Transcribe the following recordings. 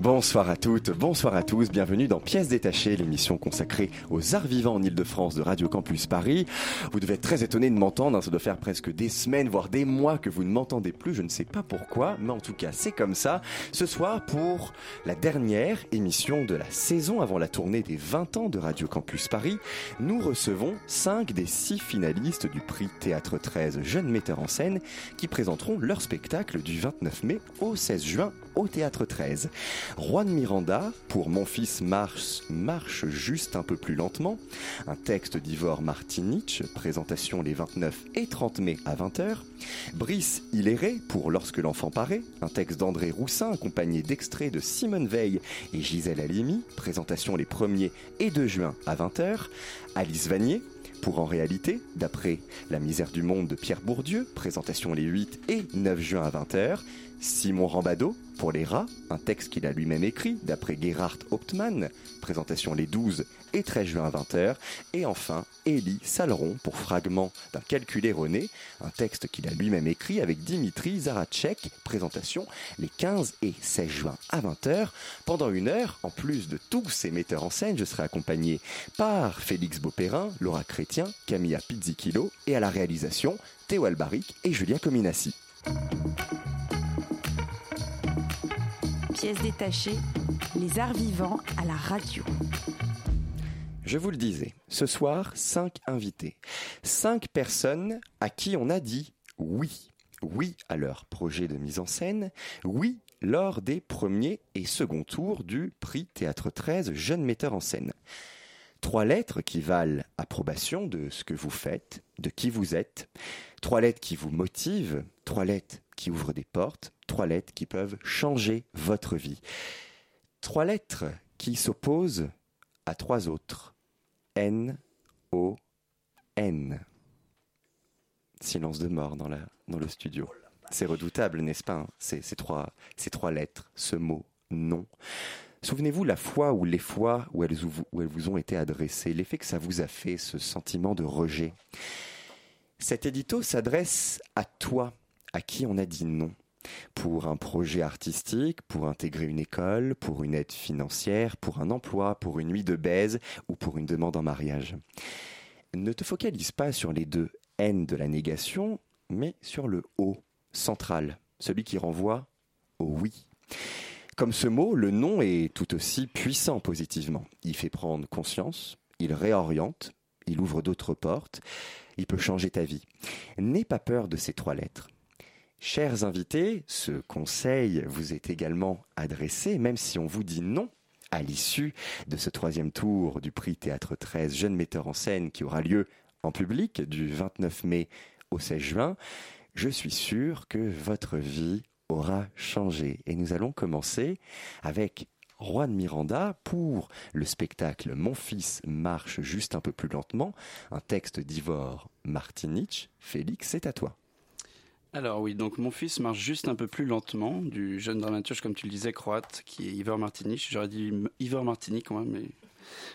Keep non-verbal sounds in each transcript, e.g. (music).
Bonsoir à toutes, bonsoir à tous, bienvenue dans Pièces détachées, l'émission consacrée aux arts vivants en Ile-de-France de Radio Campus Paris. Vous devez être très étonné de m'entendre, hein, ça doit faire presque des semaines, voire des mois que vous ne m'entendez plus, je ne sais pas pourquoi, mais en tout cas c'est comme ça. Ce soir, pour la dernière émission de la saison avant la tournée des 20 ans de Radio Campus Paris, nous recevons 5 des 6 finalistes du prix Théâtre 13 Jeunes Metteurs en Scène qui présenteront leur spectacle du 29 mai au 16 juin au Théâtre 13. Juan Miranda, pour Mon fils marche, marche juste un peu plus lentement, un texte d'Ivor Martinich, présentation les 29 et 30 mai à 20h, Brice Hilléré, pour Lorsque l'enfant paraît, un texte d'André Roussin accompagné d'extraits de Simone Veil et Gisèle Halimi, présentation les 1er et 2 juin à 20h, Alice Vanier, pour En réalité, d'après La misère du monde de Pierre Bourdieu, présentation les 8 et 9 juin à 20h, Simon Rambado, pour Les rats, un texte qu'il a lui-même écrit, d'après Gerhard Hauptmann, présentation les 12 et 13 juin à 20h, et enfin Élie Saleron pour Fragment d'un calcul erroné, un texte qu'il a lui-même écrit avec Dimitri Zarachek, présentation les 15 et 16 juin à 20h. Pendant une heure, en plus de tous ces metteurs en scène, je serai accompagné par Félix Beauperrin, Laura Chrétien, Camilla Pizzichillo et à la réalisation, Théo Albaric et Julia Cominassi. Pièce détachée, les arts vivants à la radio. Je vous le disais, ce soir, cinq invités. Cinq personnes à qui on a dit oui. Oui à leur projet de mise en scène, oui lors des premiers et second tours du prix Théâtre 13 Jeunes metteurs en scène. Trois lettres qui valent approbation de ce que vous faites, de qui vous êtes. Trois lettres qui vous motivent, trois lettres qui ouvrent des portes, trois lettres qui peuvent changer votre vie. Trois lettres qui s'opposent à trois autres. N, O, N. Silence de mort dans, la, dans le studio. C'est redoutable, n'est-ce pas hein? Ces, trois, ces trois lettres, ce mot, non. Souvenez-vous la fois ou les fois où elles, où elles vous ont été adressées, l'effet que ça vous a fait, ce sentiment de rejet. Cet édito s'adresse à toi, à qui on a dit non. Pour un projet artistique, pour intégrer une école, pour une aide financière, pour un emploi, pour une nuit de baise ou pour une demande en mariage. Ne te focalise pas sur les deux N de la négation, mais sur le O central, celui qui renvoie au oui. Comme ce mot, le non est tout aussi puissant positivement. Il fait prendre conscience, il réoriente, il ouvre d'autres portes, il peut changer ta vie. N'aie pas peur de ces trois lettres. Chers invités, ce conseil vous est également adressé, même si on vous dit non à l'issue de ce troisième tour du prix Théâtre 13 Jeunes metteurs en scène qui aura lieu en public du 29 mai au 16 juin. Je suis sûr que votre vie aura changé. Et nous allons commencer avec Juan Miranda pour le spectacle Mon fils marche juste un peu plus lentement, un texte d'Ivor Martinich. Félix, c'est à toi. Alors oui, donc mon fils marche juste un peu plus lentement, du jeune dramaturge, comme tu le disais, croate, qui est Ivor Martinic. J'aurais dit Ivor Martinic même, mais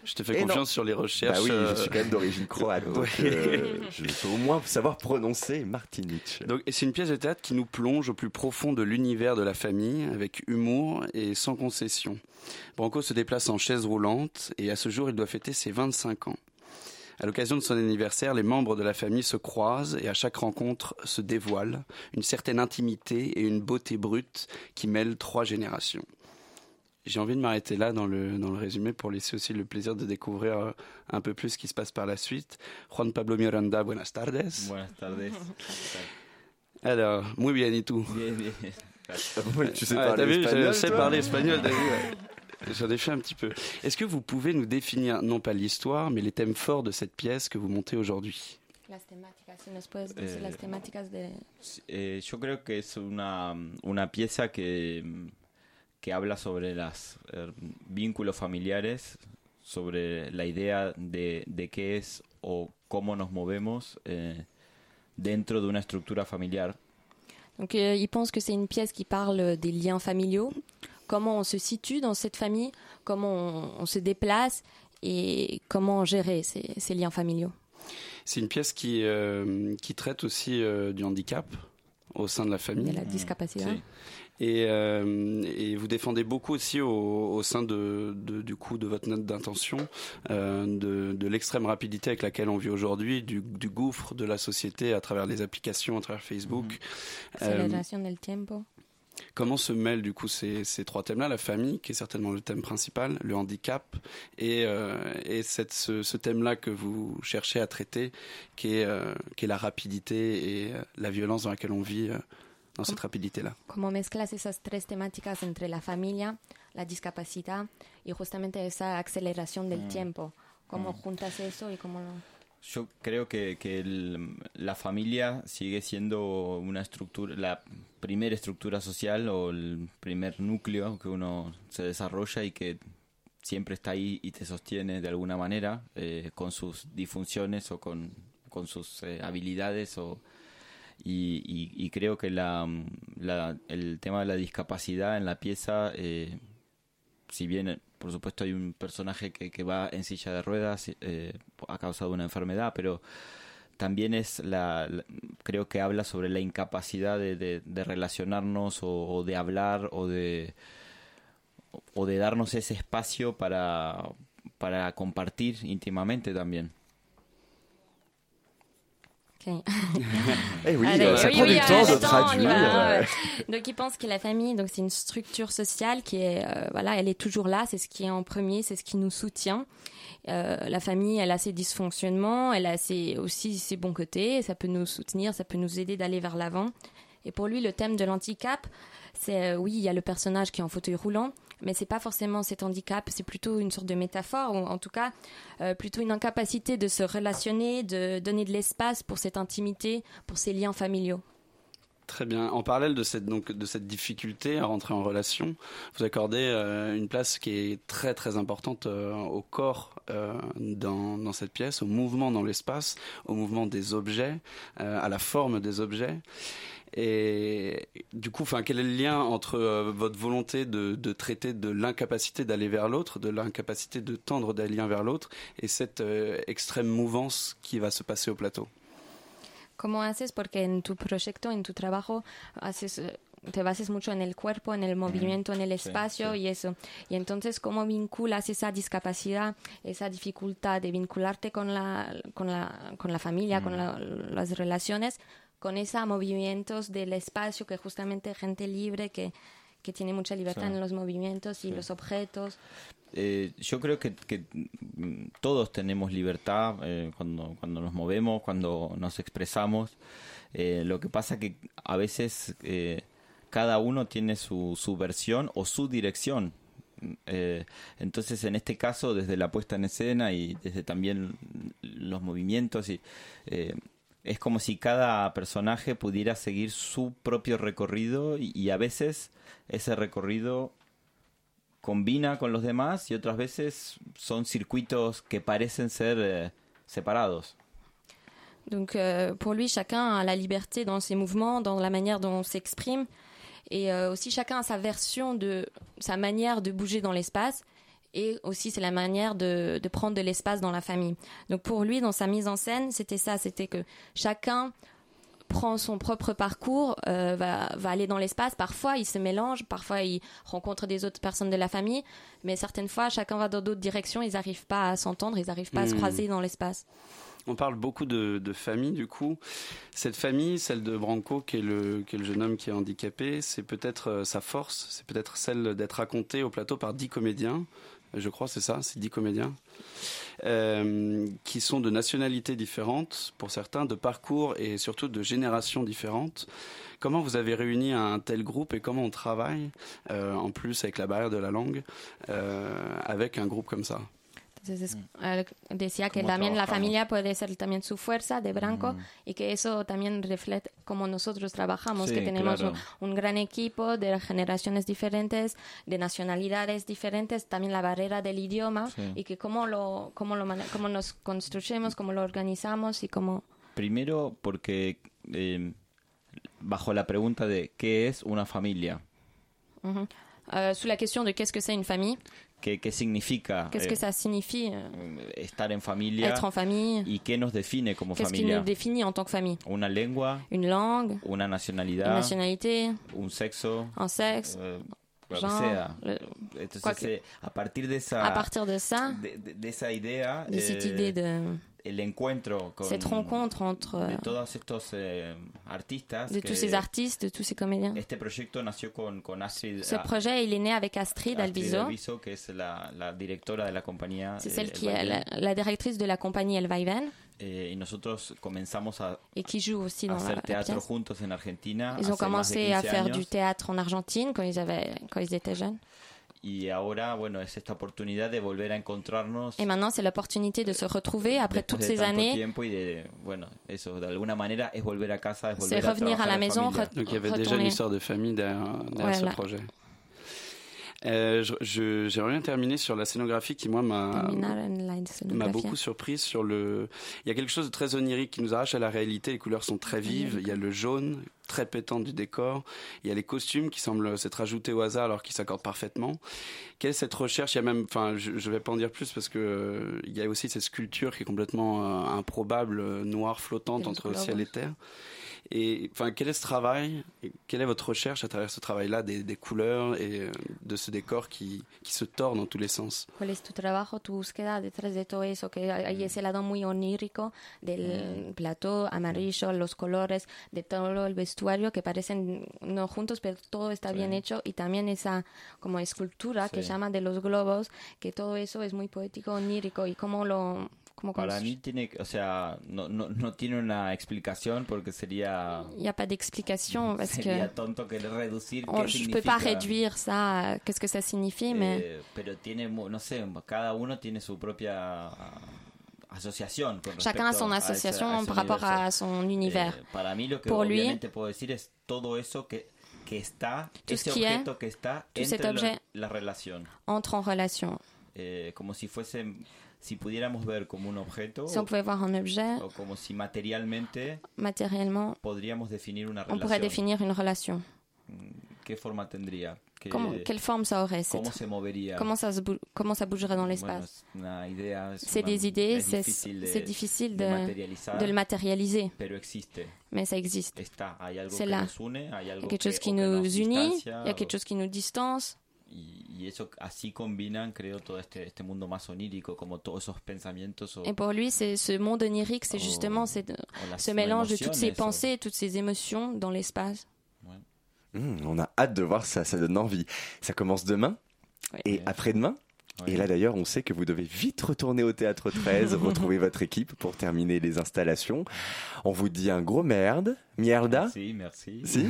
je te fais Et confiance non. sur les recherches. Bah oui, je euh, suis quand même d'origine croate, (laughs) donc euh, je peux au moins savoir prononcer Martinic. Donc, c'est une pièce de théâtre qui nous plonge au plus profond de l'univers de la famille, avec humour et sans concession. Branco se déplace en chaise roulante et à ce jour, il doit fêter ses 25 ans. À l'occasion de son anniversaire, les membres de la famille se croisent et à chaque rencontre se dévoile une certaine intimité et une beauté brute qui mêlent trois générations. J'ai envie de m'arrêter là dans le, dans le résumé pour laisser aussi le plaisir de découvrir euh, un peu plus ce qui se passe par la suite. Juan Pablo Miranda, buenas tardes. Buenas tardes. Alors, muy bien et tout. Bien, bien. Tu sais Ouais, parler vu, espagnol, je sais parler espagnol, t'as vu ouais. J'en ai fait un petit peu. Est-ce que vous pouvez nous définir, non pas l'histoire, mais les thèmes forts de cette pièce que vous montez aujourd'hui? Las temáticas, si nos puedes decir Eh, las temáticas de... Eh, yo creo que es una, una pieza que, que habla sobre los vínculos familiares, sobre la idea de, de qué es o cómo nos movemos eh, dentro de una estructura familiar. Donc euh, il pense que c'est une pièce qui parle des liens familiaux, comment on se situe dans cette famille, comment on, on se déplace et comment gérer ces, ces liens familiaux. C'est une pièce qui, euh, qui traite aussi euh, du handicap au sein de la famille. De la discapacidad. Sí. Et, euh, et vous défendez beaucoup aussi au, au sein de, de- du coup de votre note d'intention euh, de, de l'extrême rapidité avec laquelle on vit aujourd'hui, du, du gouffre de la société à travers les applications, à travers Facebook. Euh, Aceleración del tiempo. Comment se mêlent du coup ces, ces trois thèmes-là, la famille qui est certainement le thème principal, le handicap et, euh, et cette, ce, ce thème-là que vous cherchez à traiter, qui est, euh, qui est la rapidité et euh, la violence dans laquelle on vit euh, dans cette rapidité-là. Como mezclas esas tres temáticas entre la familia, la discapacidad y justamente esa aceleración del tiempo? ¿Cómo juntas eso y cómo lo... Yo creo que, que el- la familia sigue siendo una estructura, la primera estructura social o el primer núcleo que uno se desarrolla y que siempre está ahí y te sostiene de alguna manera eh, con sus disfunciones o con, con sus eh, habilidades o y, y- y creo que la, la- el tema de la discapacidad en la pieza eh, si bien por supuesto hay un personaje que, va en silla de ruedas eh, a causa de una enfermedad, pero también es la, creo que habla sobre la incapacidad de relacionarnos o, o de hablar o de o de darnos ese espacio para para compartir íntimamente también. Ok. (laughs) Eh oui, Allez, euh, ça oui, prend oui, du euh, temps de on y traduire. va, euh. Donc il pense que la famille, donc c'est une structure sociale qui est, euh, voilà, elle est toujours là, c'est ce qui est en premier, c'est ce qui nous soutient. Euh, la famille, elle a ses dysfonctionnements, elle a ses, aussi ses bons côtés, ça peut nous soutenir, ça peut nous aider d'aller vers l'avant. Et pour lui, le thème de l'handicap, c'est euh, oui, il y a le personnage qui est en fauteuil roulant, mais c'est pas forcément cet handicap, c'est plutôt une sorte de métaphore, ou en tout cas euh, plutôt une incapacité de se relationner, de donner de l'espace pour cette intimité, pour ces liens familiaux. Très bien. En parallèle de cette, donc, de cette difficulté à rentrer en relation, vous accordez euh, une place qui est très très importante euh, au corps euh, dans, dans cette pièce, au mouvement dans l'espace, au mouvement des objets, à la forme des objets. Et du coup, enfin, quel est le lien entre votre volonté de, de traiter de l'incapacité d'aller vers l'autre, de l'incapacité de tendre des liens vers l'autre, et cette extrême mouvance qui va se passer au plateau? ¿Cómo haces? Porque en tu proyecto, en tu trabajo, haces, eh, te bases mucho en el cuerpo, en el movimiento, en el espacio y eso. Y entonces, ¿cómo vinculas esa discapacidad, esa dificultad de vincularte con la, con la, con la familia, con la- las relaciones, con esos movimientos del espacio que justamente gente libre que, que tiene mucha libertad Sí. en los movimientos y Sí. los objetos? Eh, yo creo que, que, todos tenemos libertad eh, cuando, cuando nos movemos, cuando nos expresamos. Eh, lo que pasa que a veces eh, cada uno tiene su, su versión o su dirección. Eh, entonces, en este caso, desde la puesta en escena y desde también los movimientos, y, eh, es como si cada personaje pudiera seguir su propio recorrido y, a veces ese recorrido combina con los demás y otras veces son circuitos que parecen ser eh, separados. Donc euh, pour lui, chacun a la liberté dans ses mouvements, dans la manière dont on s'exprime. Et euh, aussi chacun a sa version de sa manière de bouger dans l'espace. Et aussi c'est la manière de, de prendre de l'espace dans la famille. Donc pour lui, dans sa mise en scène, c'était ça, c'était que chacun prend son propre parcours, euh, va, va aller dans l'espace. Parfois, il se mélange, parfois, il rencontre des autres personnes de la famille, mais certaines fois, chacun va dans d'autres directions, ils n'arrivent pas à s'entendre, ils n'arrivent pas à se Hmm. croiser dans l'espace. On parle beaucoup de, de famille, du coup. Cette famille, celle de Branco, qui est le, qui est le jeune homme qui est handicapé, c'est peut-être euh, sa force, c'est peut-être celle d'être racontée au plateau par dix comédiens. Je crois, c'est ça, c'est dix comédiens. Euh, qui sont de nationalités différentes, pour certains, de parcours et surtout de générations différentes. Comment vous avez réuni un tel groupe et comment on travaille, euh, en plus avec la barrière de la langue, euh, avec un groupe comme ça? Entonces, Mm. decía que Cómo también la trabajamos. familia puede ser también su fuerza de Branco Mm. y que eso también refleja cómo nosotros trabajamos, Sí, que tenemos claro. un, un gran equipo de generaciones diferentes, de nacionalidades diferentes, también la barrera del idioma Sí. y que cómo lo, cómo lo cómo nos construyemos, cómo lo organizamos y cómo Primero porque eh, bajo la pregunta de qué es una familia, Mhm. Euh, sous la question de qu'est-ce que c'est une famille, qué, qué significa qu'est-ce eh, que ça signifie euh, estar en familia être en famille, y qué nos define como qu'est-ce qui nous définit en tant que famille? Una lengua, Une langue, una une nationalité, un sexo, un sexe, eh, lo que genre. sea. le- Entonces, quoi que- eh, a partir de esa, à partir de ça, de, de- idea, de cette eh, idée de el encuentro con cette rencontre entre de euh, todos estos eh, artistas, de que tous ces artistes, de tous ces comédiens. este proyecto nació con, con Astrid, Ce ah, projet, il est né avec Astrid Astrid Alviso. Alviso, que es la, la directora de la compañía. C'est eh, celle El qui est la, directrice de la compagnie El Vaivén Eh, y nosotros comenzamos a, et qui joue aussi dans la, teatro juntos en Argentina. Ils ont commencé à 15 faire años. du théâtre en Argentine quand ils, avaient, quand ils étaient jeunes. Y ahora, bueno, es esta oportunidad de volver a encontrarnos. Et maintenant, c'est l'opportunité de se retrouver après toutes de ces années. tiempo y de, bueno, eso, de alguna manera es volver a casa, es C'est volver a revenir à la maison, re- Donc il y avait déjà une histoire de famille derrière, derrière Voilà. ce projet. Euh, je- je- J'aimerais bien terminer sur la scénographie qui, moi, m'a beaucoup surprise sur le. Il y a quelque chose de très onirique qui nous arrache à la réalité. Les couleurs sont très vives. Il y a le jaune très pétant du décor. Il y a les costumes qui semblent s'être ajoutés au hasard alors qu'ils s'accordent parfaitement. Quelle est cette recherche? Il y a même, enfin, je, je vais pas en dire plus parce que euh, il y a aussi cette sculpture qui est complètement euh, improbable, euh, noire, flottante entre ciel et terre. Et enfin, quel est ce travail Quelle est votre recherche à travers ce travail-là des, des couleurs et euh, de ce décor qui, qui se tord dans tous les sens ¿Cuál es tu trabajo, tu búsqueda detrás de todo eso? Que hay ese lado muy onírico del plató amarillo, los colores, de todo el vestuario que parecen no juntos, pero todo está bien hecho. Y también esa como escultura que Sí. llama de los globos, que todo eso es muy poético, onírico. Y cómo lo... Cómo Para mí tiene, o sea, no, no, no tiene una explicación porque sería, Il n'y a pas d'explication (laughs) parce que sería tonto querer reducir on- qué je peux pas réduire ça, qu'est-ce que ça signifie, mais Eh, pero tiene, mu- no sé, cada uno tiene su propia ah, asociación. Con chacun a son a ese- association a ese rapport à son univers. Eh, para mí lo que Pour lui, obviamente puedo decir es todo eso que, que está, Tout ese ce qui est, objeto que está tout cet entre la, objet la relación. entre en relation. Eh, como si fuese, si pudiéramos ver como un objeto Si on pouvait voir un objet, o, como si materialmente matériellement, podríamos definir una on pourrait définir une relation. ¿Qué forma tendría? ¿Qué- Comment- quelle forme ça aurait cette- ¿Cómo se movería? comment, ça se bou- comment ça bougerait dans l'espace? C'est des idées, es c'est difficile de de, le matérialiser, mais ça existe. C'est là. Il y a quelque chose qui nous unit, il y a quelque chose qui nous distance, y, y eso así combinan, creo, todo este, este mundo más onírico, como todos esos pensamientos o, Et pour lui, c'est ce monde onirique, c'est justement ce mélange de toutes ces pensées, toutes ces émotions dans l'espace. bueno, Hum, on a hâte de voir ça, ça donne envie. Ça commence demain Oui. et après-demain. Ouais. Et là d'ailleurs, on sait que vous devez vite retourner au théâtre 13, (laughs) retrouver votre équipe pour terminer les installations. On vous dit un gros merde, mierda. Merci, merci. Si.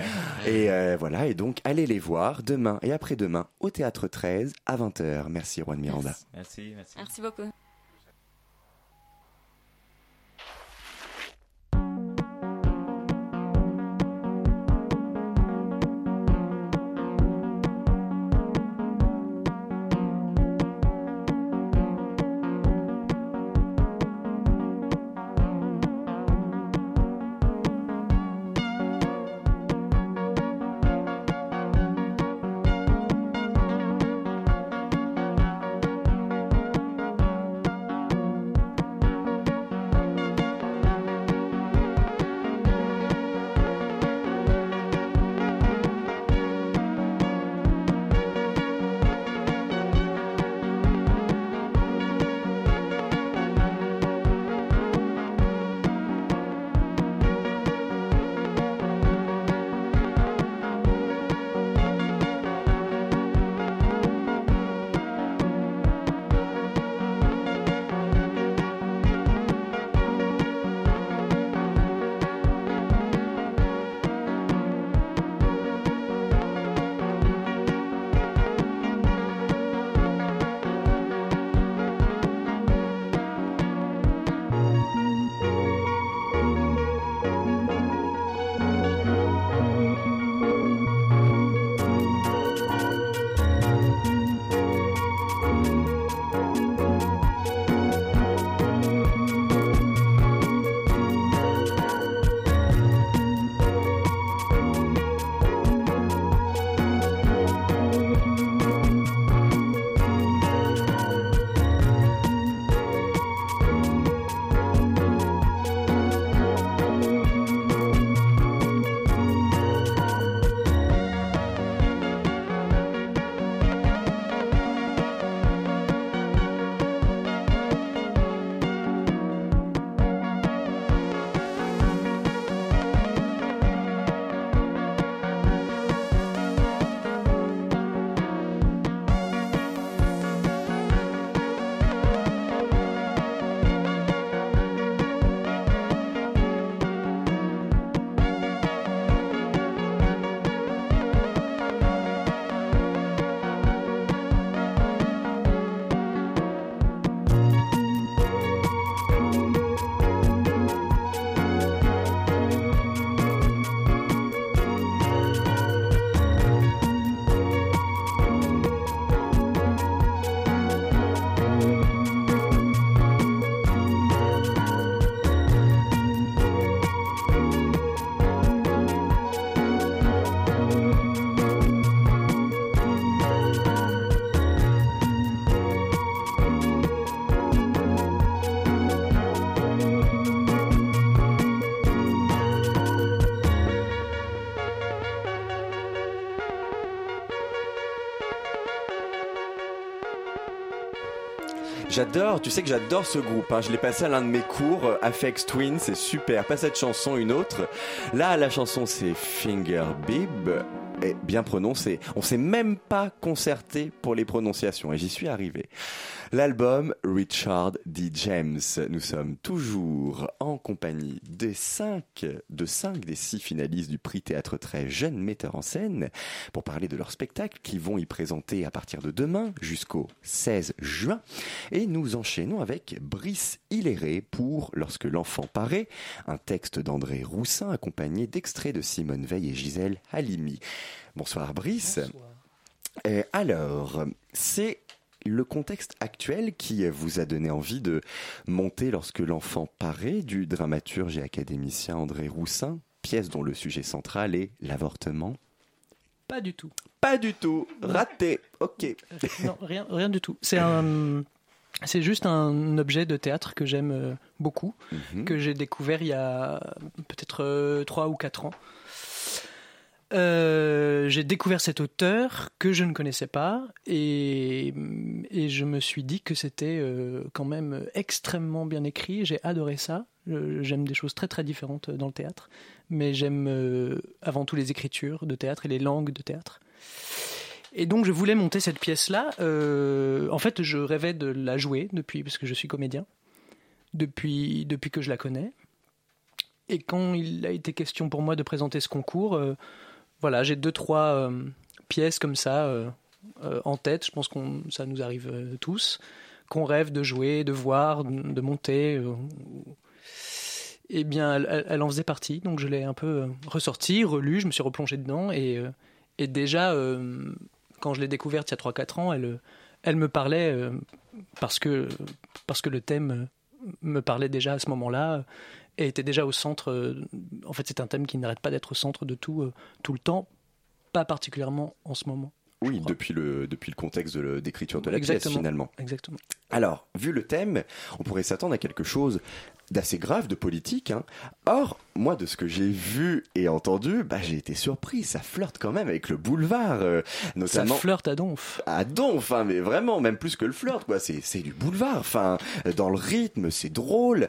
(laughs) et euh, voilà, et donc allez les voir demain et après-demain au théâtre 13 à 20h. Merci Juan Miranda. Merci, merci. Merci beaucoup. J'adore, tu sais que j'adore ce groupe. Hein. Je l'ai passé à l'un de mes cours, euh, Afex Twin, c'est super. Pas cette chanson, une autre. Là, la chanson, c'est Finger Bib. Et bien prononcé. On s'est même pas concerté pour les prononciations et j'y suis arrivé. L'album Richard D. James. Nous sommes toujours en compagnie des cinq, de cinq des six finalistes du prix Théâtre Très Jeune Metteur en Scène pour parler de leur spectacle qui vont y présenter à partir de demain jusqu'au 16 juin. Et nous enchaînons avec Brice Hilléré pour Lorsque l'enfant paraît, un texte d'André Roussin accompagné d'extraits de Simone Veil et Gisèle Halimi. Bonsoir Brice. Bonsoir. alors, c'est le contexte actuel qui vous a donné envie de monter lorsque l'enfant paraît du dramaturge et académicien André Roussin, pièce dont le sujet central est l'avortement? Pas du tout. Pas du tout. Raté. Ok. Non, rien, rien du tout. C'est un. C'est juste un objet de théâtre que j'aime euh, beaucoup, mhm. que j'ai découvert il y a peut-être 3 euh, ou 4 ans. Euh, j'ai découvert cet auteur que je ne connaissais pas et, je me suis dit que c'était euh, quand même extrêmement bien écrit. J'ai adoré ça. J'aime des choses très très différentes dans le théâtre, mais j'aime euh, avant tout les écritures de théâtre et les langues de théâtre. Et donc je voulais monter cette pièce-là. en fait, je rêvais de la jouer depuis, parce que je suis comédien, depuis, depuis que je la connais. Et quand il a été question pour moi de présenter ce concours, voilà, j'ai deux, trois euh, pièces comme ça euh, euh, en tête. Je pense que ça nous arrive tous, qu'on rêve de jouer, de voir, de, monter. eh bien, elle, en faisait partie, donc je l'ai un peu ressorti, relu, je me suis replongé dedans, et, et déjà, quand je l'ai découverte il y a 3-4 ans, elle, elle me parlait parce, que, parce que le thème me parlait déjà à ce moment-là, et était déjà au centre. Euh, en fait, c'est un thème qui n'arrête pas d'être au centre de tout, euh, tout le temps, pas particulièrement en ce moment. Oui, depuis le, depuis le contexte d'écriture de, la pièce, finalement. Exactement. Alors, vu le thème, on pourrait s'attendre à quelque chose d'assez grave, de politique. Hein. Or, moi, de ce que j'ai vu et entendu, bah, j'ai été surpris. Ça flirte quand même avec le boulevard, euh, notamment. Ça flirte à donf. À donf, hein, mais vraiment, même plus que le flirt, quoi. C'est, c'est du boulevard. Enfin, dans le rythme, c'est drôle.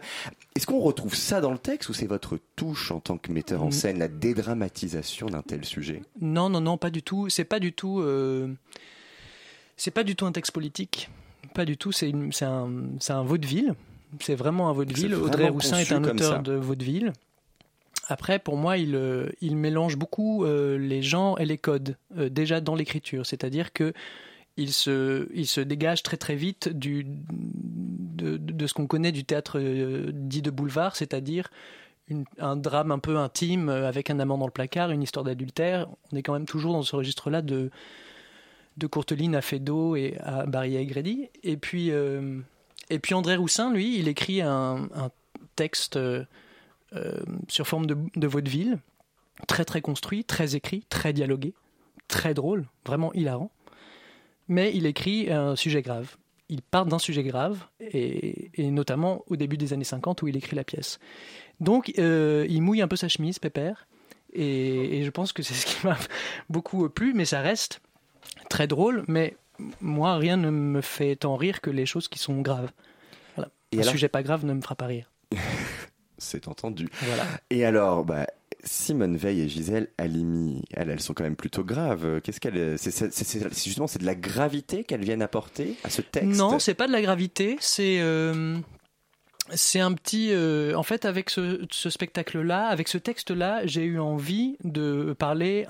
Est-ce qu'on retrouve ça dans le texte ou c'est votre touche en tant que metteur en mm. scène, la dédramatisation d'un tel sujet? Non, non, non, pas du tout. C'est pas du tout. Euh, c'est pas du tout un texte politique. Pas du tout. C'est, un, vaudeville c'est vraiment un vaudeville. Audrey Roussin est un auteur de vaudeville. Après, pour moi, il, euh, il mélange beaucoup euh, les genres et les codes euh, déjà dans l'écriture. C'est-à-dire que il se, il se dégage très très vite du, de, de ce qu'on connaît du théâtre dit de boulevard, c'est-à-dire un drame un peu intime avec un amant dans le placard, une histoire d'adultère. On est quand même toujours dans ce registre-là de, de Courteline à Feydeau et à Barry Grady. Et puis, et puis André Roussin, lui, il écrit un, texte euh, sur forme de, vaudeville, très très construit, très écrit, très dialogué, très drôle, vraiment hilarant. Mais il écrit un sujet grave. Il part d'un sujet grave, et, notamment au début des années 50 où il écrit la pièce. Donc euh, il mouille un peu sa chemise, Pépère, et, et je pense que c'est ce qui m'a (laughs) beaucoup plu, mais ça reste très drôle, mais moi, rien ne me fait tant rire que les choses qui sont graves. Et un sujet pas grave ne me fera pas rire. (laughs) C'est entendu. Et alors, bah, Simone Veil et Gisèle Halimi, elles, elles sont quand même plutôt graves. Qu'est-ce qu'elle, c'est, justement, c'est de la gravité qu'elles viennent apporter à ce texte? Non, c'est pas de la gravité. C'est euh, c'est un petit. Euh, en fait, avec ce, spectacle-là, avec ce texte-là, j'ai eu envie de parler,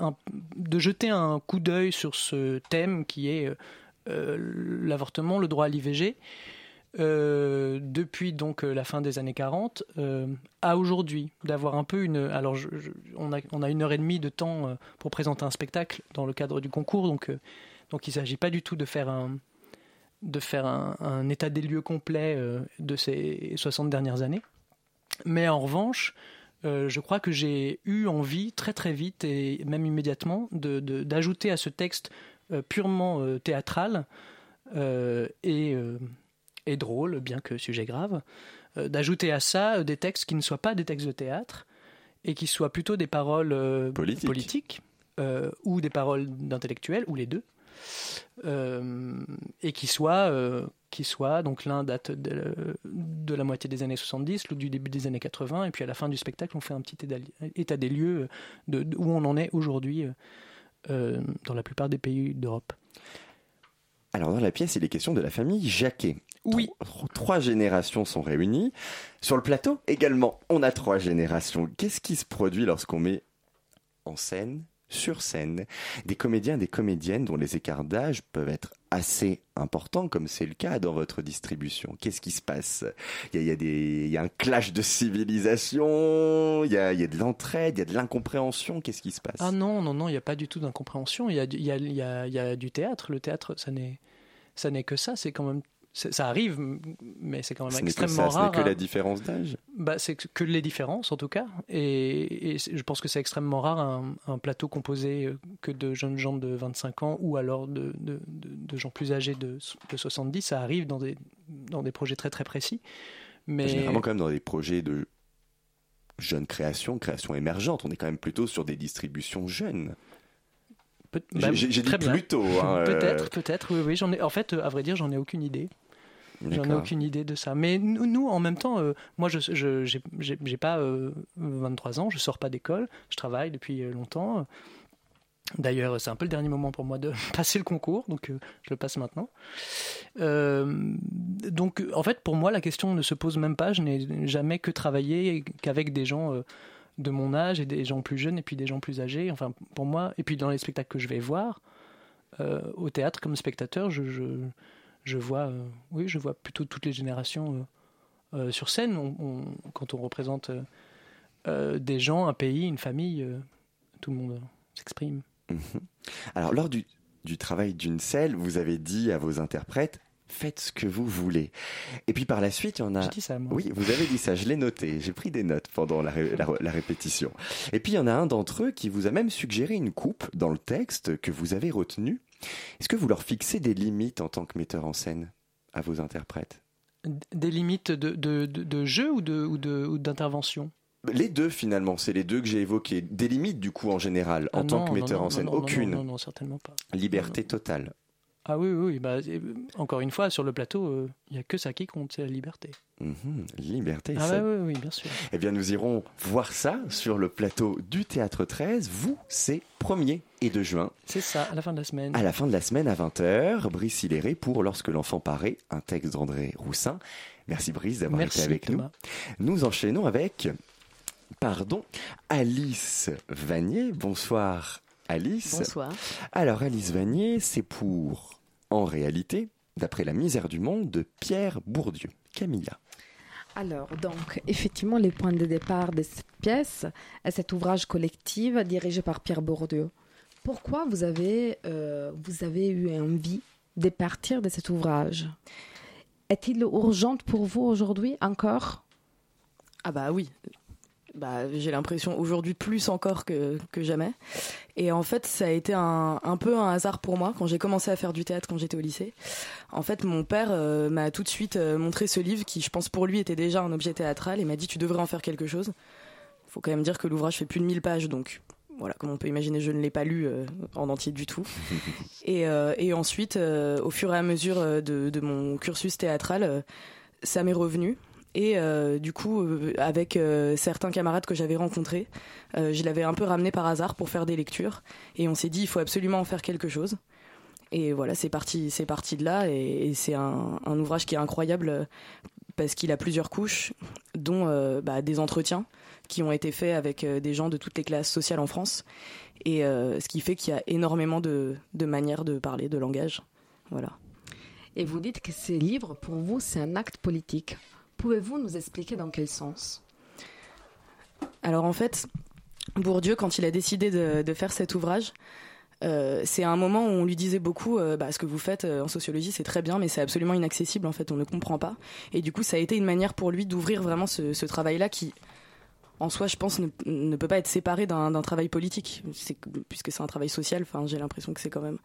de jeter un coup d'œil sur ce thème qui est euh, l'avortement, le droit à l'IVG. Euh, depuis donc la fin des années 40 à aujourd'hui, d'avoir un peu une. Alors, on, a, on, a, une heure et demie de temps pour présenter un spectacle dans le cadre du concours, donc, donc il ne s'agit pas du tout de faire un, de faire un, état des lieux complet euh, de ces 60 dernières années. Mais en revanche, euh, je crois que j'ai eu envie très très vite et même immédiatement d'ajouter à ce texte euh, purement théâtral et, et, drôle, bien que sujet grave, d'ajouter à ça des textes qui ne soient pas des textes de théâtre et qui soient plutôt des paroles politiques ou des paroles d'intellectuels, ou les deux. Euh, et qui soit, euh, qui soit. Donc l'un date de, la moitié des années 70, l'autre du début des années 80, et puis à la fin du spectacle, on fait un petit état des lieux de, où on en est aujourd'hui dans la plupart des pays d'Europe. Alors dans la pièce, il est question de la famille Jacquet. Oui. Trois, générations sont réunies. Sur le plateau également, on a trois générations. Qu'est-ce qui se produit lorsqu'on met en scène, sur scène, des comédiens, des comédiennes dont les écarts d'âge peuvent être assez importants, comme c'est le cas dans votre distribution Qu'est-ce qui se passe? Il y, a, un clash de civilisation, il y a, de l'entraide, il y a de l'incompréhension. Qu'est-ce qui se passe? Ah non, non, non, il n'y a pas du tout d'incompréhension. Il y a, y, a, y a du théâtre. Le théâtre, ça n'est ça n'est que ça, c'est quand même ça arrive, mais c'est quand même extrêmement rare. Ce n'est que la différence d'âge bah, C'est que les différences, en tout cas. Et, je pense que c'est extrêmement rare un, plateau composé euh, que de jeunes gens de 25 ans ou alors de, de, de, gens plus âgés de, 70. Ça arrive dans des, dans des projets très très précis. Mais... Généralement, quand même, dans des projets de jeunes créations, créations émergentes, on est quand même plutôt sur des distributions jeunes. Bah, j'ai dit plutôt. Hein, (laughs) euh. peut-être, peut-être. Oui, oui. J'en ai. En fait, à vrai dire, j'en ai aucune idée. J'en ai aucune idée de ça. Mais nous, en même temps, euh, moi, je j'ai pas 23 euh, ans, je sors pas d'école, je travaille depuis longtemps. D'ailleurs, c'est un peu le dernier moment pour moi de (laughs) passer le concours, donc je le passe maintenant. donc, en fait, pour moi, la question ne se pose même pas. Je n'ai jamais que travaillé qu'avec des gens de mon âge et des gens plus jeunes et puis des gens plus âgés. Enfin, pour moi, et puis dans les spectacles que je vais voir, euh, au théâtre comme spectateur, je, je, vois, euh, oui, je vois plutôt toutes les générations euh, sur scène. quand on représente des gens, un pays, une famille, tout le monde s'exprime. Mhm. Alors, lors du, du travail d'une selle, vous avez dit à vos interprètes faites ce que vous voulez. Et puis par la suite, il y en a. Dit ça, moi. Oui, vous avez dit ça, je l'ai noté, j'ai pris des notes pendant la, la, répétition. Et puis il y en a un d'entre eux qui vous a même suggéré une coupe dans le texte que vous avez retenu. Est-ce que vous leur fixez des limites en tant que metteur en scène à vos interprètes? Des limites de, de, de, jeu ou d'intervention? Les deux finalement, c'est les deux que j'ai évoqués. Des limites du coup en général, en ah tant que metteur en scène, aucune. Non, non, certainement pas. Liberté totale. Ah oui, oui, bah, encore une fois, sur le plateau, il euh, n'y a que ça qui compte, c'est la liberté. Mhm, liberté, ah ça... oui, oui, bien sûr. Eh bien, nous irons voir ça sur le plateau du Théâtre 13. Vous, c'est 1er et 2 juin. C'est ça, à la fin de la semaine. À la fin de la semaine, à 20h, Brice Hilléré pour Lorsque l'enfant paraît, un texte d'André Roussin. Merci Brice d'avoir été avec nous. Nous enchaînons avec, pardon, Alice Vanier. Bonsoir Alice. Bonsoir. Alors Alice Vanier, c'est pour en réalité, d'après La misère du monde de Pierre Bourdieu. Camilla. Alors, donc, effectivement, les points de départ de cette pièce est cet ouvrage collectif dirigé par Pierre Bourdieu. Pourquoi vous avez, euh, vous avez eu envie de partir de cet ouvrage? Est-il urgent pour vous aujourd'hui encore? Ah bah oui, bah, j'ai l'impression aujourd'hui plus encore que, que, jamais. Et en fait, ça a été un, un, peu un hasard pour moi quand j'ai commencé à faire du théâtre quand j'étais au lycée. En fait, mon père euh, m'a tout de suite euh, montré ce livre qui, je pense, pour lui était déjà un objet théâtral et m'a dit tu devrais en faire quelque chose. Il faut quand même dire que l'ouvrage fait plus de 1000 pages, donc voilà, comme on peut imaginer, je ne l'ai pas lu euh, en entier du tout. (laughs) et, et, ensuite, au fur et à mesure de, de mon cursus théâtral, ça m'est revenu. Et euh, du coup, euh, avec euh, certains camarades que j'avais rencontrés, je l'avais un peu ramené par hasard pour faire des lectures. Et on s'est dit, il faut absolument en faire quelque chose. Et voilà, c'est parti, c'est parti de là. Et, c'est un, ouvrage qui est incroyable parce qu'il a plusieurs couches, dont bah, des entretiens qui ont été faits avec des gens de toutes les classes sociales en France. Et ce qui fait qu'il y a énormément de, de manières de parler, de langage. Voilà. Et vous dites que ces livres, pour vous, c'est un acte politique. Pouvez-vous nous expliquer dans quel sens? Alors en fait, Bourdieu, quand il a décidé de, faire cet ouvrage, euh, c'est un moment où on lui disait beaucoup euh, bah, ce que vous faites euh, en sociologie c'est très bien mais c'est absolument inaccessible en fait on ne comprend pas. Et du coup ça a été une manière pour lui d'ouvrir vraiment ce travail là qui en soi, je pense, ne, peut pas être séparé d'un travail politique, puisque c'est un travail social. Enfin, j'ai l'impression que c'est quand même.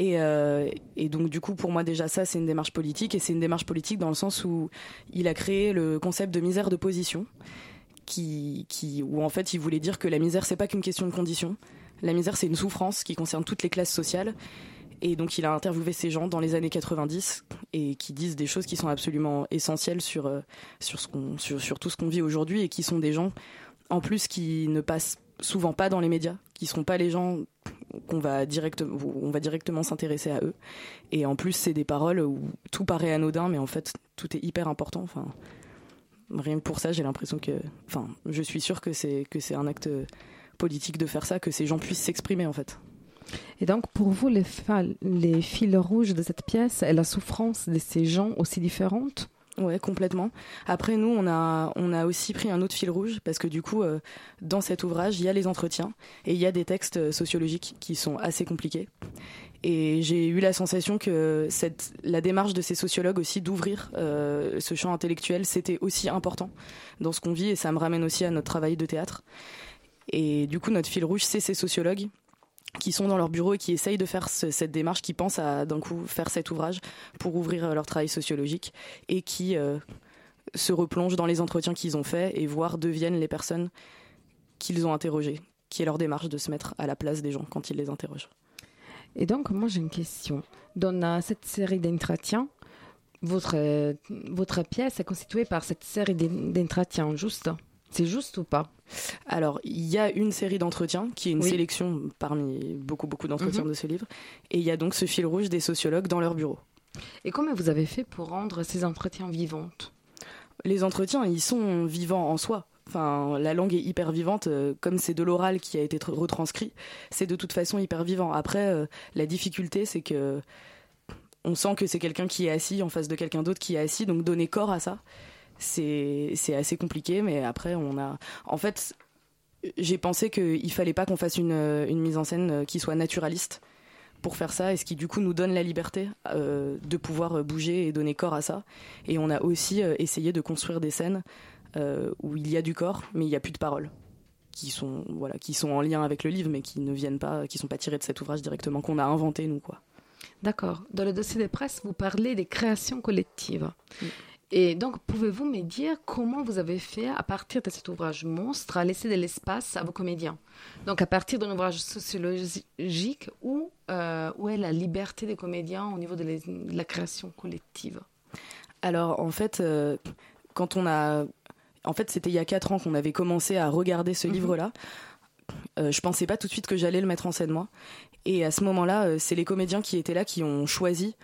Euh, et, donc, du coup, pour moi, déjà, ça, c'est une démarche politique, et c'est une démarche politique dans le sens où il a créé le concept de misère de position, qui, qui, où en fait, il voulait dire que la misère, c'est pas qu'une question de conditions. La misère, c'est une souffrance qui concerne toutes les classes sociales, Et donc il a interviewé ces gens dans les années 90 et qui disent des choses qui sont absolument essentielles sur, sur, sur, tout ce qu'on vit aujourd'hui et qui sont des gens en plus qui ne passent souvent pas dans les médias, qui seront pas les gens qu'on va directement, on va directement s'intéresser à eux. Et en plus, c'est des paroles où tout paraît anodin, mais en fait, tout est hyper important. Enfin, rien que pour ça, j'ai l'impression que, enfin, je suis sûre que c'est que c'est un acte politique de faire ça, que ces gens puissent s'exprimer en fait. Et donc, pour vous, les, fils rouges de cette pièce et la souffrance de ces gens aussi différentes? Ouais, complètement. Après, nous, on a, on a aussi pris un autre fil rouge parce que du coup, euh, dans cet ouvrage, il y a les entretiens et il y a des textes euh, sociologiques qui sont assez compliqués. Et j'ai eu la sensation que cette, la démarche de ces sociologues aussi d'ouvrir euh, ce champ intellectuel, c'était aussi important dans ce qu'on vit et ça me ramène aussi à notre travail de théâtre. Et du coup, notre fil rouge, c'est ces sociologues qui sont dans leur bureau et qui essayent de faire cette démarche, qui pensent à d'un coup faire cet ouvrage pour ouvrir euh, leur travail sociologique et qui euh, se replongent dans les entretiens qu'ils ont faits et voir deviennent les personnes qu'ils ont interrogées, qui est leur démarche de se mettre à la place des gens quand ils les interrogent. Et donc, moi j'ai une question. Dans cette série d'entretiens, votre, votre pièce est constituée par cette série d'entretiens, juste? C'est juste ou pas? Alors, il y a une série d'entretiens qui est une sélection parmi beaucoup, beaucoup d'entretiens mhm. de ce livre. Et il y a donc ce fil rouge des sociologues dans leur bureau. Et comment vous avez fait pour rendre ces entretiens vivants Les entretiens, ils sont vivants en soi. Enfin, la langue est hyper vivante, euh, comme c'est de l'oral qui a été retranscrit, c'est de toute façon hyper vivant. Après, euh, la difficulté, c'est que on sent que c'est quelqu'un qui est assis en face de quelqu'un d'autre qui est assis, donc donner corps à ça, c'est assez compliqué, mais après, on a. En fait, j'ai pensé qu'il fallait pas qu'on fasse une, une, mise en scène qui soit naturaliste pour faire ça, et ce qui du coup nous donne la liberté euh, de pouvoir bouger et donner corps à ça. Et on a aussi euh, essayé de construire des scènes euh, où il y a du corps, mais il n'y a plus de paroles qui sont voilà qui sont en lien avec le livre mais qui ne viennent pas qui sont pas tirées de cet ouvrage directement qu'on a inventé nous quoi. D'accord. Dans le dossier de presse, vous parlez des créations collectives. Et donc, pouvez-vous me dire comment vous avez fait, à partir de cet ouvrage monstre, à laisser de l'espace à vos comédiens? Donc, à partir d'un ouvrage sociologique, où, euh, où est la liberté des comédiens au niveau de, la création collective? Alors, en fait, euh, quand on a... En fait, c'était il y a quatre ans qu'on avait commencé à regarder ce mhm. livre-là. Euh, je pensais pas tout de suite que j'allais le mettre en scène moi. Et à ce moment-là, euh, c'est les comédiens qui étaient là qui ont choisi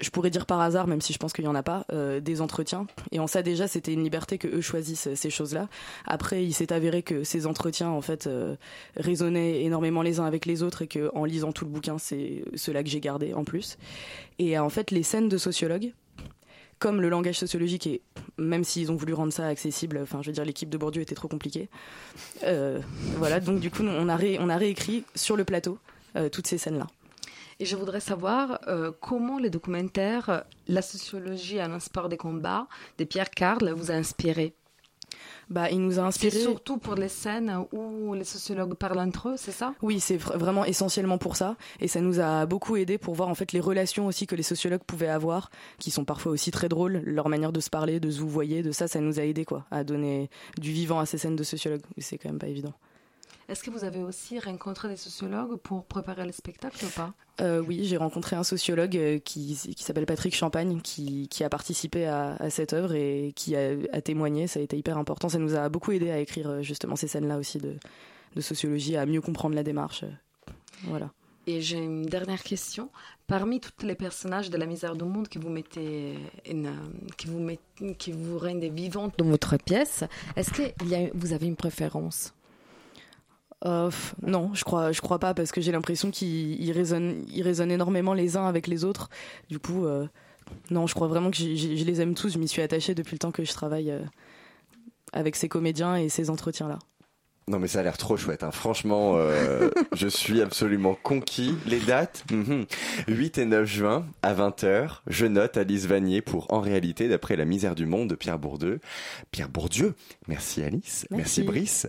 je pourrais dire par hasard, même si je pense qu'il n'y en a pas, euh, des entretiens. Et en ça déjà, c'était une liberté que eux choisissent ces choses-là. Après, il s'est avéré que ces entretiens, en fait, euh, résonnaient énormément les uns avec les autres et que en lisant tout le bouquin, c'est cela que j'ai gardé en plus. Et en fait, les scènes de sociologues, comme le langage sociologique et même s'ils ont voulu rendre ça accessible, enfin, je veux dire, l'équipe de Bourdieu était trop compliquée. Euh, voilà, donc du coup, on a, on a réécrit sur le plateau toutes ces scènes-là. Et je voudrais savoir euh, comment les documentaires La sociologie à un sport des combats de Pierre Carl vous a inspiré? Bah, il nous a inspiré. surtout pour les scènes où les sociologues parlent entre eux, c'est ça? Oui, c'est vraiment essentiellement pour ça, et ça nous a beaucoup aidé pour voir en fait les relations aussi que les sociologues pouvaient avoir, qui sont parfois aussi très drôles, leur manière de se parler, de se vous voyez, de ça, ça nous a aidé quoi, à donner du vivant à ces scènes de sociologues. C'est quand même pas évident. Est-ce que vous avez aussi rencontré des sociologues pour préparer le spectacle ou pas? Euh, Oui, j'ai rencontré un sociologue euh, qui, qui s'appelle Patrick Champagne, qui, qui, a participé à, à, cette œuvre et qui a, a, témoigné. Ça a été hyper important. Ça nous a beaucoup aidé à écrire euh, justement ces scènes-là aussi de, de sociologie, à mieux comprendre la démarche. Voilà. Et j'ai une dernière question. Parmi tous les personnages de la misère du monde que vous mettez, qui vous, qui vous rendent vivantes dans votre pièce, est-ce que vous avez une préférence? Euh, non, je crois, je crois pas parce que j'ai l'impression qu'ils résonnent, ils résonnent énormément les uns avec les autres. Du coup, euh, non, je crois vraiment que je les aime tous. Je m'y suis attachée depuis le temps que je travaille euh, avec ces comédiens et ces entretiens-là. Non mais ça a l'air trop chouette, hein. franchement, euh, (laughs) je suis absolument conquis. Les dates, 8 mhm. et 9 juin à 20h, je note Alice Vanier pour En réalité d'après la misère du monde de Pierre Bourdieu. Pierre Bourdieu, merci Alice, merci Brice.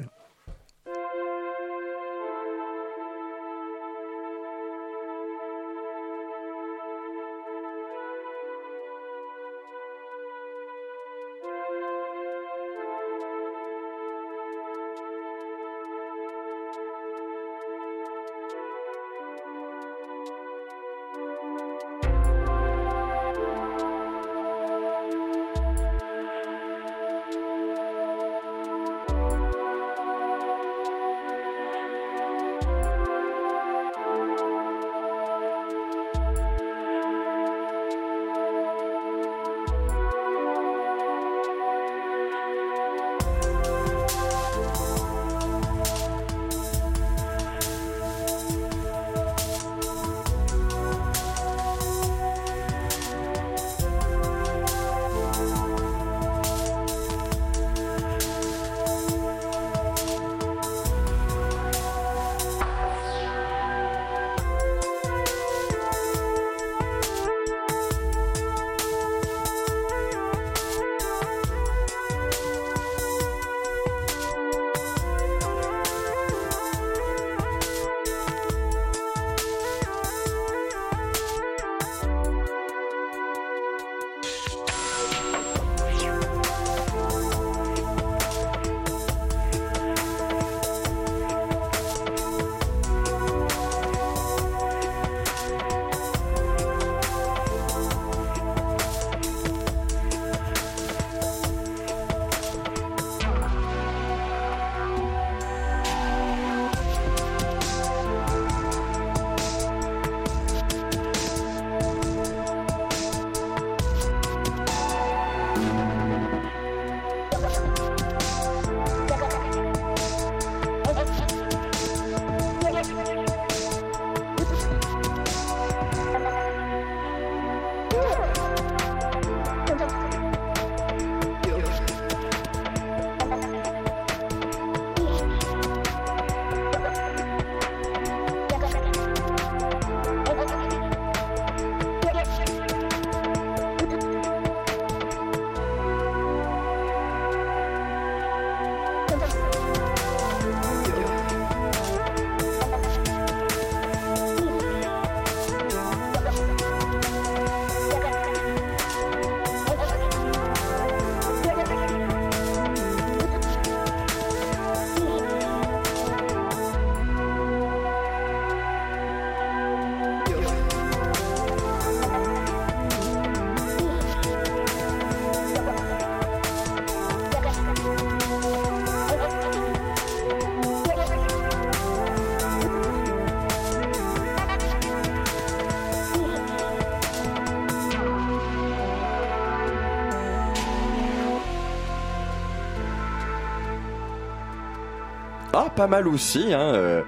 Pas mal aussi, hein. Euh,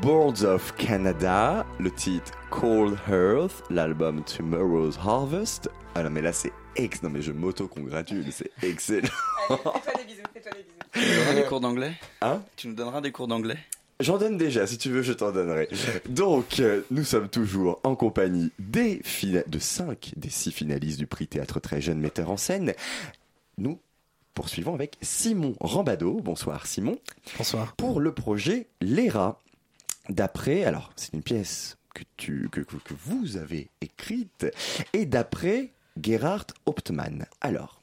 Boards of Canada, le titre Cold Earth, l'album Tomorrow's Harvest. Ah non, mais là, c'est ex. Non, mais je m'auto-congratule, c'est excellent. fais-toi des bisous, fais-toi des bisous. Tu nous donneras des cours d'anglais? Hein? Tu nous donneras des cours d'anglais? J'en donne déjà, si tu veux, je t'en donnerai. Donc, euh, nous sommes toujours en compagnie des de cinq des six finalistes du prix Théâtre Très Jeune Metteur en Scène. Nous poursuivons avec Simon Rambado. Bonsoir Simon. Bonsoir. Pour le projet L'ERA. D'après, alors c'est une pièce que, tu, que, que, que vous avez écrite, et d'après Gerhard Hauptmann. Alors,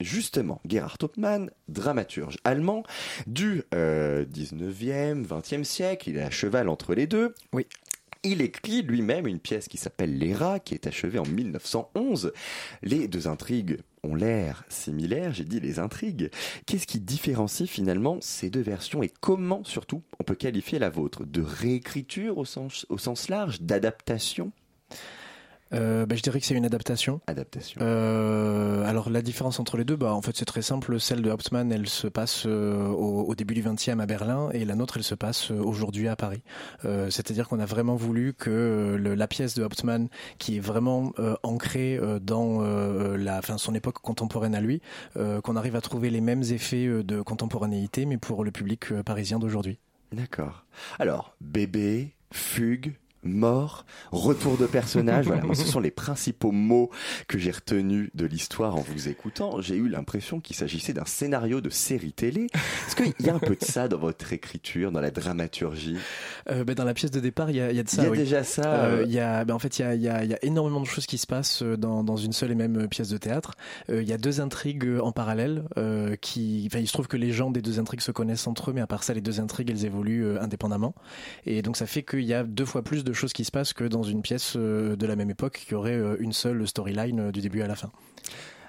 justement, Gerhard Hauptmann, dramaturge allemand du 19e, 20e siècle, il est à cheval entre les deux. Oui. Il écrit lui-même une pièce qui s'appelle Les Rats, qui est achevée en 1911. Les deux intrigues l'air similaires, j'ai dit les intrigues. Qu'est-ce qui différencie finalement ces deux versions et comment surtout on peut qualifier la vôtre? De réécriture au sens large, d'adaptation? Euh, bah, je dirais que c'est une adaptation. Adaptation. Euh, alors la différence entre les deux, bah en fait c'est très simple. Celle de Hauptmann, elle se passe euh, au, au, début du 20e à Berlin et la nôtre, elle se passe aujourd'hui à Paris. C'est-à-dire qu'on a vraiment voulu que le, la pièce de Hauptmann, qui est vraiment ancrée dans la, fin, son époque contemporaine à lui, qu'on arrive à trouver les mêmes effets de contemporanéité, mais pour le public parisien d'aujourd'hui. D'accord. Alors bébé, fugue, mort, retour de personnage. voilà, ce sont les principaux mots que j'ai retenus de l'histoire en vous écoutant. J'ai eu l'impression qu'il s'agissait d'un scénario de série télé. Est-ce qu'il y a un peu de ça dans votre écriture, dans la dramaturgie? Euh, ben, Dans la pièce de départ, il y a, y a de ça. Il y a oui. déjà ça. Euh, il y a, ben, en fait, il y a, y, a, y a, énormément de choses qui se passent euh, dans, dans une seule et même pièce de théâtre. Euh, il y a deux intrigues en parallèle euh, qui, il se trouve que les gens des deux intrigues se connaissent entre eux, mais à part ça, les deux intrigues, elles évoluent indépendamment. Et donc, ça fait qu'il y a deux fois plus de choses qui se passent que dans une pièce de la même époque qui aurait une seule storyline du début à la fin.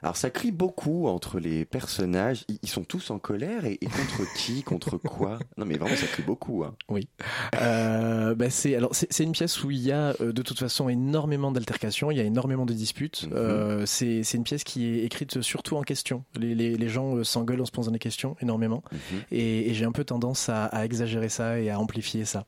Alors ça crie beaucoup entre les personnages. Ils sont tous en colère et, et contre (laughs) qui, contre quoi? Non mais vraiment ça crie beaucoup. Hein. Oui. Euh, bah c'est alors c'est une pièce où il y a de toute façon énormément d'altercations, il y a énormément de disputes. Mm -hmm. euh, c'est une pièce qui est écrite surtout en question. Les, les, les gens s'engueulent en se posant des questions énormément mm -hmm. et, et j'ai un peu tendance à, à, exagérer ça et à amplifier ça.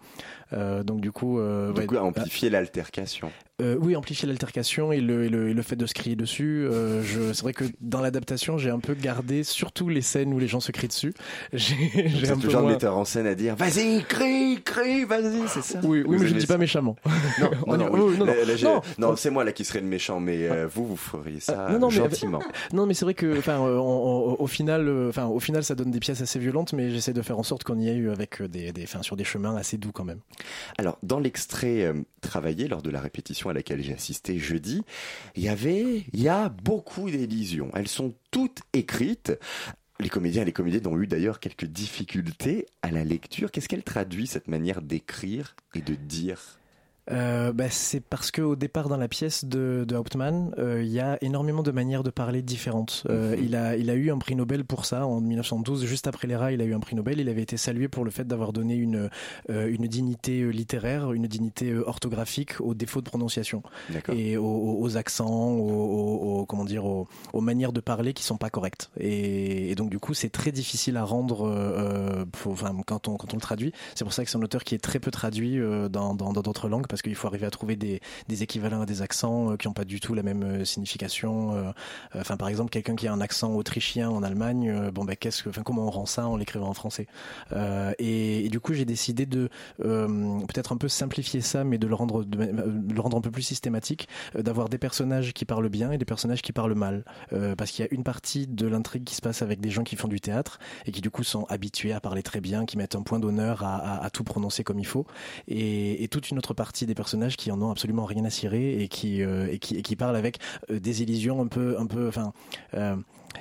Euh, donc du coup, euh, du ouais, coup à amplifier l'altercation. Euh, oui, amplifier l'altercation et le, et, le, et le, fait de se crier dessus. Euh, c'est vrai que dans l'adaptation, j'ai un peu gardé surtout les scènes où les gens se crient dessus. (laughs) J'ai un peu genre moins... metteur en scène à dire vas-y, crie, crie, vas-y, c'est ça? Oui, oui mais je ne dis pas méchamment. Non, (laughs) non, non, oui. non, là, là, non, non c'est moi là qui serais le méchant, mais euh, vous, vous feriez ça non, non, gentiment. Mais, (laughs) non, mais c'est vrai que, enfin, au final, enfin, au final, ça donne des pièces assez violentes, mais j'essaie de faire en sorte qu'on y ait eu avec des, des, sur des chemins assez doux quand même. Alors, dans l'extrait travaillé lors de la répétition à laquelle j'ai assisté jeudi, il y avait, il y a beaucoup d'élisions. Elles sont toutes écrites. Les comédiens et les comédiennes ont eu d'ailleurs quelques difficultés à la lecture. Qu'est-ce qu'elle traduit, cette manière d'écrire et de dire? Euh, bah, c'est parce que au départ dans la pièce de, de Hauptmann, il euh, y a énormément de manières de parler différentes. Euh, -hmm. il, a, il a eu un prix Nobel pour ça en 1912, juste après les rats, il a eu un prix Nobel. Il avait été salué pour le fait d'avoir donné une, une dignité littéraire, une dignité orthographique aux défauts de prononciation et aux, aux accents, aux, aux, comment dire, aux, aux, manières de parler qui sont pas correctes. Et, et donc du coup, c'est très difficile à rendre pour, enfin, quand on quand on le traduit. C'est pour ça que c'est un auteur qui est très peu traduit dans d'autres dans, dans langues parce qu'il faut arriver à trouver des, équivalents à des accents euh, qui n'ont pas du tout la même euh, signification. Euh, enfin, par exemple, quelqu'un qui a un accent autrichien en Allemagne, bon, ben, qu'est-ce que, enfin, comment on rend ça en l'écrivant en français? Et, du coup, j'ai décidé de peut-être un peu simplifier ça, mais de le rendre, de, le rendre un peu plus systématique, d'avoir des personnages qui parlent bien et des personnages qui parlent mal, parce qu'il y a une partie de l'intrigue qui se passe avec des gens qui font du théâtre et qui du coup sont habitués à parler très bien, qui mettent un point d'honneur à, tout prononcer comme il faut, et toute une autre partie des personnages qui en ont absolument rien à cirer et qui euh, et qui et qui parlent avec euh, des illusions un peu un peu enfin euh,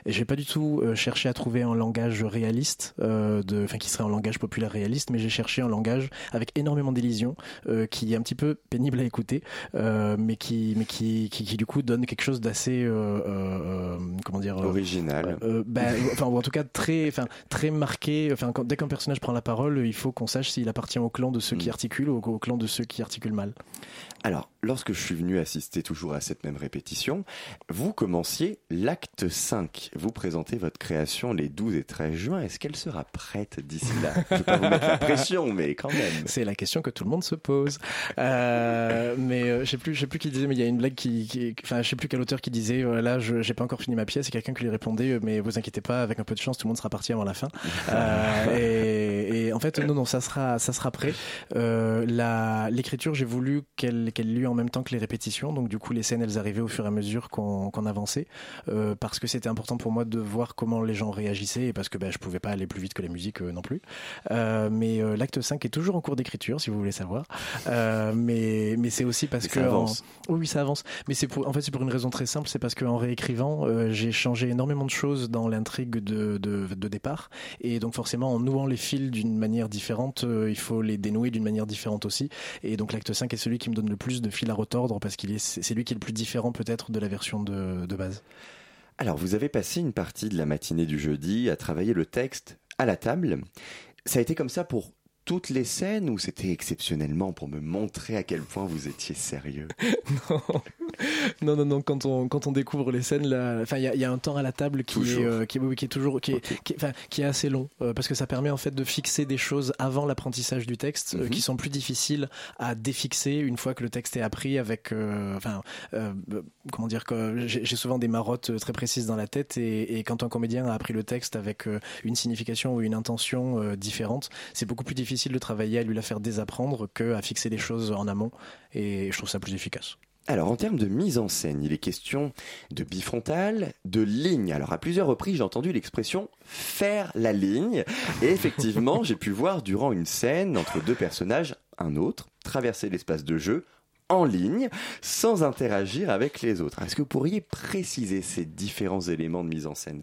et j'ai pas du tout euh, cherché à trouver un langage réaliste, euh, de, enfin qui serait un langage populaire réaliste, mais j'ai cherché un langage avec énormément d'élisions, euh, qui est un petit peu pénible à écouter, mais qui, mais qui, qui, qui, du coup donne quelque chose d'assez, comment dire, original. Ben, enfin ou en tout cas très, enfin très marqué. Enfin dès qu'un personnage prend la parole, il faut qu'on sache s'il appartient au clan de ceux mm. qui articulent ou au clan de ceux qui articulent mal. Alors lorsque je suis venu assister toujours à cette même répétition, vous commenciez l'acte 5. Vous présentez votre création les 12 et 13 juin. Est-ce qu'elle sera prête d'ici là? Je ne vais pas vous mettre la (laughs) pression, mais quand même. C'est la question que tout le monde se pose. Euh, mais euh, je sais plus, je sais plus qui disait, mais il y a une blague qui, enfin, je sais plus quel auteur qui disait, euh, là, je j'ai pas encore fini ma pièce, et quelqu'un qui lui répondait, mais vous inquiétez pas, avec un peu de chance, tout le monde sera parti avant la fin. (laughs) et, et, en fait, non, non, ça sera, ça sera prêt. l'écriture, j'ai voulu qu'elle qu'elle lue en même temps que les répétitions, donc du coup, les scènes, elles arrivaient au fur et à mesure qu'on avançait, parce que c'était important pour moi de voir comment les gens réagissaient, et parce que ben, je pouvais pas aller plus vite que la musique non plus. mais l'acte 5 est toujours en cours d'écriture, si vous voulez savoir. Euh, mais mais c'est aussi parce que ça avance. oui, ça avance. Mais c'est pour en fait c'est pour une raison très simple, c'est parce qu'en réécrivant, euh, j'ai changé énormément de choses dans l'intrigue de, de, de départ, et donc forcément en nouant les fils d'une manière différente, euh, il faut les dénouer d'une manière différente aussi. Et donc l'acte 5 est celui qui me donne le plus de fil à retordre parce qu'il est c'est lui qui est le plus différent peut-être de la version de, de base. Alors vous avez passé une partie de la matinée du jeudi à travailler le texte à la table. Ça a été comme ça pour toutes les scènes ou c'était exceptionnellement pour me montrer à quel point vous étiez sérieux? (laughs) Non, non, non, non. Quand on quand on découvre les scènes, là, enfin, il y, y, a un temps à la table qui est euh, qui, qui, est toujours qui est, qui, enfin, qui est assez long euh, parce que ça permet en fait de fixer des choses avant l'apprentissage du texte euh, mhm. qui sont plus difficiles à défixer une fois que le texte est appris avec, enfin, comment dire que j'ai souvent des marottes très précises dans la tête et, et, quand un comédien a appris le texte avec une signification ou une intention différente, c'est beaucoup plus difficile de travailler à lui la faire désapprendre qu'à fixer les choses en amont et je trouve ça plus efficace. Alors en termes de mise en scène, il est question de bifrontal, de ligne. Alors à plusieurs reprises, j'ai entendu l'expression faire la ligne. Et effectivement, (laughs) j'ai pu voir durant une scène entre deux personnages, un autre, traverser l'espace de jeu en ligne, sans interagir avec les autres. Est-ce que vous pourriez préciser ces différents éléments de mise en scène?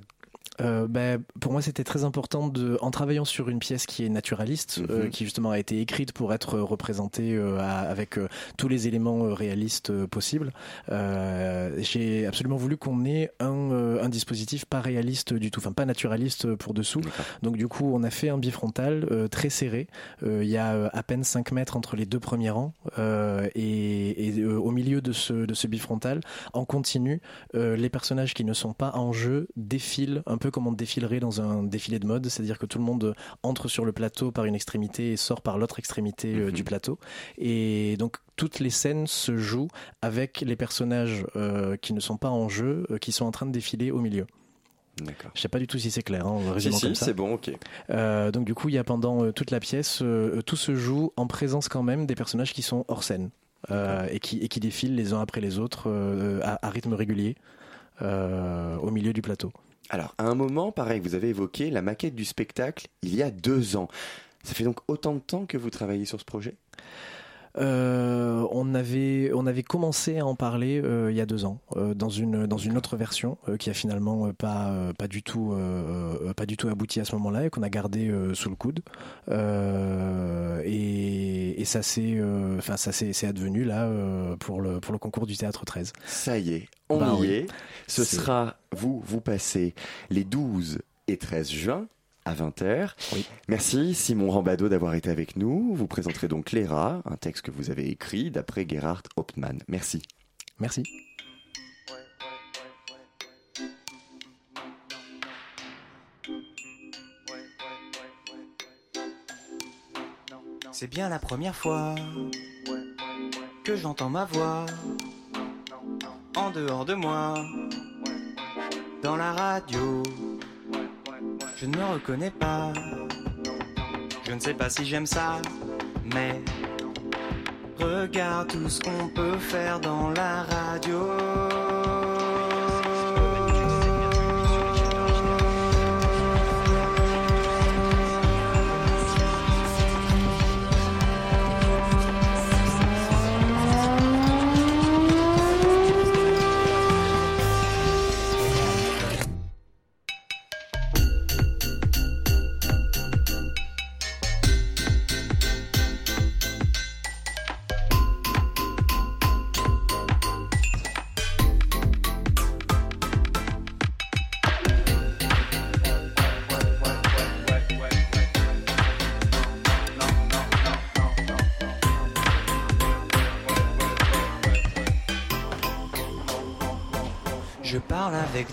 Euh, ben, pour moi, c'était très important de, en travaillant sur une pièce qui est naturaliste, euh, mhm. qui justement a été écrite pour être représentée euh, avec euh, tous les éléments réalistes possibles. J'ai absolument voulu qu'on ait un, un, dispositif pas réaliste du tout, enfin pas naturaliste pour dessous. Donc du coup, on a fait un bifrontal très serré. Il y a à peine 5 mètres entre les deux premiers rangs et, et au milieu de ce, de ce bifrontal, en continu, les personnages qui ne sont pas en jeu défilent un peu comme on défilerait dans un défilé de mode, c'est-à-dire que tout le monde entre sur le plateau par une extrémité et sort par l'autre extrémité euh, du mhm. plateau. Et donc toutes les scènes se jouent avec les personnages euh, qui ne sont pas en jeu, euh, qui sont en train de défiler au milieu. Je sais pas du tout si c'est clair. Hein, si, si, c'est bon, ok. donc du coup, il y a pendant toute la pièce, tout se joue en présence quand même des personnages qui sont hors scène et qui et qui défilent les uns après les autres à, à, rythme régulier au milieu du plateau. Alors, à un moment, pareil, vous avez évoqué la maquette du spectacle il y a deux ans. Ça fait donc autant de temps que vous travaillez sur ce projet? Euh, on avait on avait commencé à en parler euh, il y a deux ans euh, dans une dans une autre version qui a finalement pas pas du tout pas du tout abouti à ce moment-là et qu'on a gardé sous le coude et, et ça s'est enfin ça s'est c'est advenu là pour le pour le concours du théâtre 13. Ça y est, on bah y est. Ce sera vous vous passez les 12 et 13 juin à 20h. Merci Simon Rambado d'avoir été avec nous. Vous présenterez donc Léra, un texte que vous avez écrit d'après Gerhard Hauptmann. Merci. Merci. C'est bien la première fois que j'entends ma voix en dehors de moi, dans la radio je ne me reconnais pas. Je ne sais pas si j'aime ça, mais regarde tout ce qu'on peut faire dans la radio.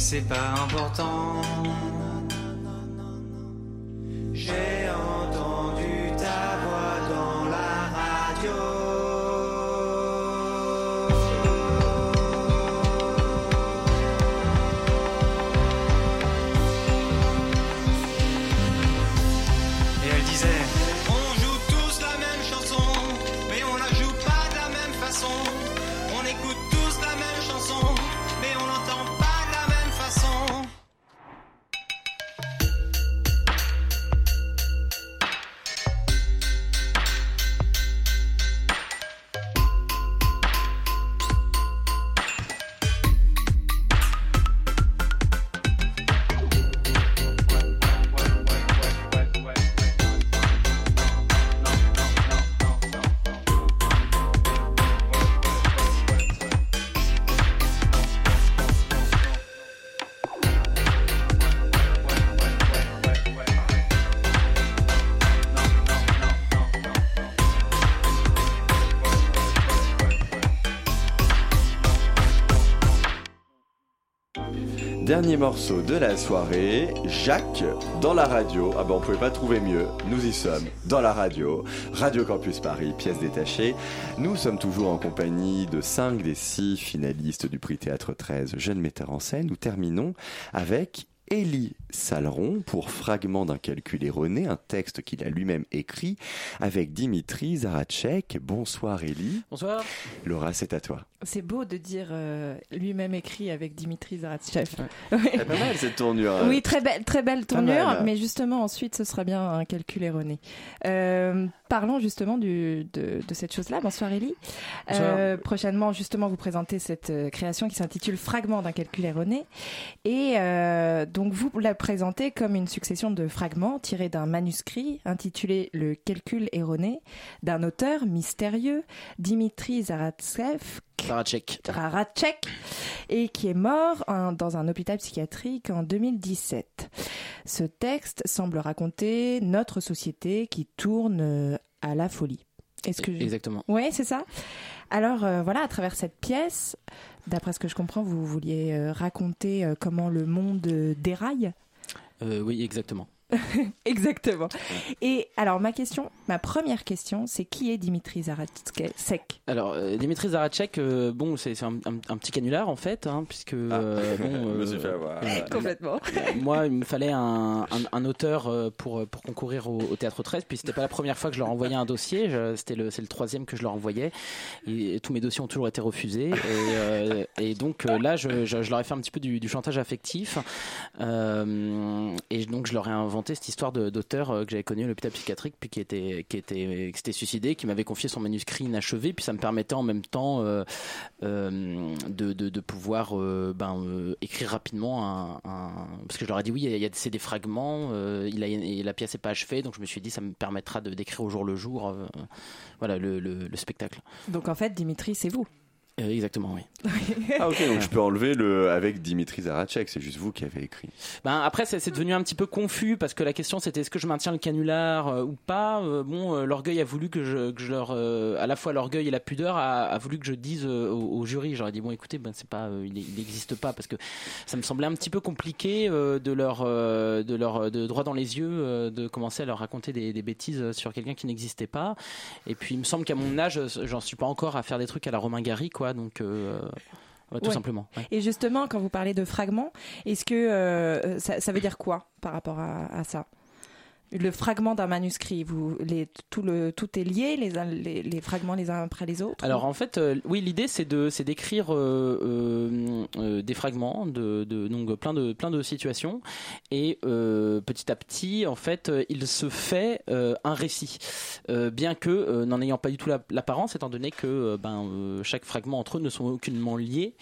C'est pas important. Dernier morceau de la soirée, Jacques dans la radio. Ah ben on pouvait pas trouver mieux. Nous y sommes dans la radio, Radio Campus Paris, pièce détachée. Nous sommes toujours en compagnie de 5 des 6 finalistes du prix Théâtre 13 Jeunes metteurs en scène. Nous terminons avec Élie Saleron pour Fragment d'un calcul erroné, un texte qu'il a lui-même écrit avec Dimitri Zarachek. Bonsoir Élie. Bonsoir. Laura, c'est à toi. C'est beau de dire euh, lui-même écrit avec Dimitri Zaratchev. C'est (laughs) pas mal cette tournure. hein. Oui, très belle, très belle tournure, mais justement ensuite ce sera bien un calcul erroné. Euh, parlons justement du, de, de cette chose-là. Bonsoir Élie. Euh, prochainement justement vous présentez cette euh, création qui s'intitule Fragment d'un calcul erroné et euh, donc vous la présentez comme une succession de fragments tirés d'un manuscrit intitulé Le calcul erroné d'un auteur mystérieux Dimitri Zaratsev. Zarachek, et qui est mort en- dans un hôpital psychiatrique en 2017. Ce texte semble raconter notre société qui tourne euh, à la folie. Est-ce que je- Exactement. Ouais, c'est ça. Alors euh, voilà, à travers cette pièce, d'après ce que je comprends, vous vouliez euh, raconter euh, comment le monde déraille. Euh, oui, exactement. (laughs) Exactement. Et alors ma question, ma première question, c'est qui est Dimitri Zaratsev Alors, euh, Dimitri Zarachek, euh, bon, c'est un, un- un petit canular en fait, hein, puisque euh, (laughs) bon. Je me suis fait avoir. (laughs) Complètement. moi, il me fallait un, un- un auteur euh, pour pour concourir au, au théâtre 13, puis c'était pas la première fois que je leur envoyais un dossier, c'était le c'est le troisième que je leur envoyais, et tous mes dossiers ont toujours été refusés, et, euh, et donc euh, là, je, je, je leur ai fait un petit peu du, du chantage affectif, euh, et donc je leur ai inventé cette histoire d'auteur euh, que j'avais connu à l'hôpital psychiatrique, puis qui était qui était qui s'était suicidé, qui m'avait confié son manuscrit inachevé, puis ça me permettait en même temps euh, euh, de, de, pouvoir ben, écrire rapidement un, parce que je leur ai dit oui c'est des fragments il a, la pièce est pas achevée donc je me suis dit ça me permettra de d'écrire au jour le jour voilà le spectacle Donc en fait, Dimitri, c'est vous. Euh, exactement oui. Ah ok, donc je peux enlever le avec Dimitri Zarachek, c'est juste vous qui avez écrit. Ben après c'est c'est devenu un petit peu confus parce que la question c'était est-ce que je maintiens le canular euh, ou pas? Euh, bon euh, l'orgueil a voulu que je, que je leur euh, à la fois l'orgueil et la pudeur a, a voulu que je dise euh, au, au jury. J'aurais dit bon écoutez ben c'est pas euh, il il n'existe pas parce que ça me semblait un petit peu compliqué euh, de leur euh, de leur de droit dans les yeux euh, de commencer à leur raconter des, des bêtises sur quelqu'un qui n'existait pas. Et puis il me semble qu'à mon âge j'en suis pas encore à faire des trucs à la Romain Gary quoi donc euh, ouais, tout Ouais. simplement ouais. Et justement, quand vous parlez de fragments, est-ce que euh, ça, ça veut dire quoi par rapport à, à ça? Le fragment d'un manuscrit, vous, les, tout, le, tout est lié, les, les, les, fragments les uns après les autres Alors en fait, euh, oui, l'idée c'est de c'est d'écrire euh, euh, des fragments de, de, donc plein de plein de situations. Et petit à petit, en fait, il se fait un récit, bien que n'en ayant pas du tout l'apparence, étant donné que ben chaque fragment entre eux ne sont aucunement liés,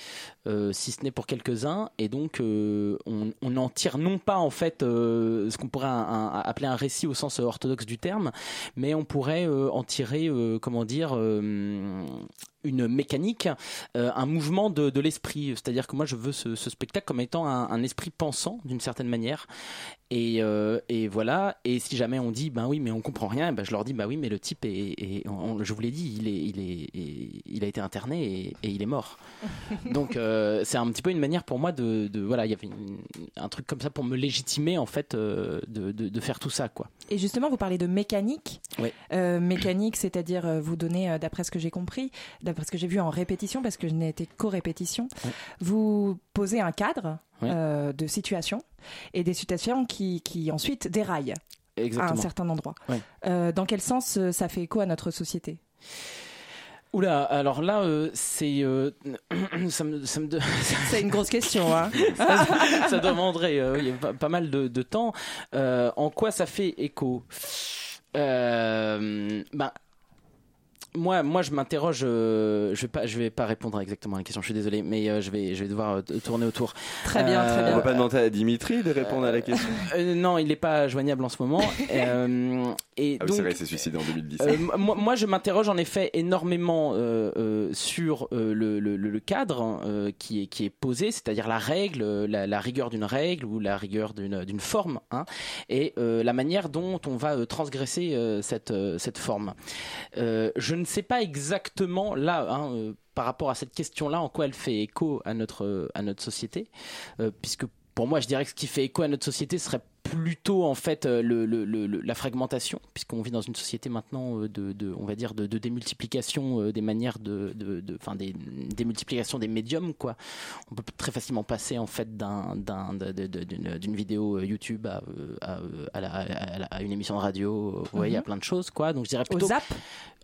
si ce n'est pour quelques-uns, et donc on, on en tire non pas en fait ce qu'on pourrait appeler un récit au sens orthodoxe du terme, mais on pourrait euh, en tirer, euh, comment dire, euh, une mécanique, un mouvement de, l'esprit. C'est-à-dire que moi, je veux ce, spectacle comme étant un esprit pensant, d'une certaine manière, et, euh, et, voilà. Et si jamais on dit, ben oui, mais on comprend rien, ben je leur dis, bah oui, mais le type est, je vous l'ai dit, il est, il est, il a été interné et, il est mort. (laughs) Donc euh, c'est un petit peu une manière pour moi de, de voilà, il y avait un truc comme ça pour me légitimer en fait euh, de, de, de, faire tout ça, quoi. Et justement, vous parlez de mécanique. Oui. mécanique, c'est-à-dire vous donnez, d'après ce que j'ai compris, d'après ce que j'ai vu en répétition, parce que je n'ai été qu'aux répétitions, vous posez un cadre euh, de situations et des situations qui, qui ensuite déraillent à un certain endroit. Euh, dans quel sens euh, ça fait écho à notre société? Oula, alors là, c'est (clears throat) ça me, (laughs) c'est une grosse question. Hein (laughs) ça, demanderait pas, mal de, de temps. en quoi ça fait écho? Ben, moi, moi, je m'interroge. Euh, je vais pas, je vais pas répondre exactement à la question. Je suis désolé, mais euh, je vais, je vais devoir euh, tourner autour. Très bien, très bien. On va pas demander à Dimitri de répondre à la question. non, il n'est pas joignable en ce moment. (laughs) et ah donc, c'est vrai, c'est suicidé en 2010. moi, moi, je m'interroge en effet énormément sur le, le, le, cadre qui est qui est posé, c'est-à-dire la règle, la, la rigueur d'une règle ou la rigueur d'une d'une forme, hein, et la manière dont on va transgresser cette cette forme. je ne sais pas exactement là, hein, euh, par rapport à cette question-là, en quoi elle fait écho à notre, à notre société, euh, puisque pour moi, je dirais que ce qui fait écho à notre société serait plutôt en fait euh, le, le, la fragmentation, puisqu'on vit dans une société maintenant euh, de, de on va dire de, de démultiplication euh, des manières de, enfin des démultiplication des médiums quoi. On peut très facilement passer en fait d'un d'une vidéo YouTube à, à, à, à, une émission de radio. Ouais, il y a mhm. plein de choses quoi. Donc je dirais plutôt Au zap.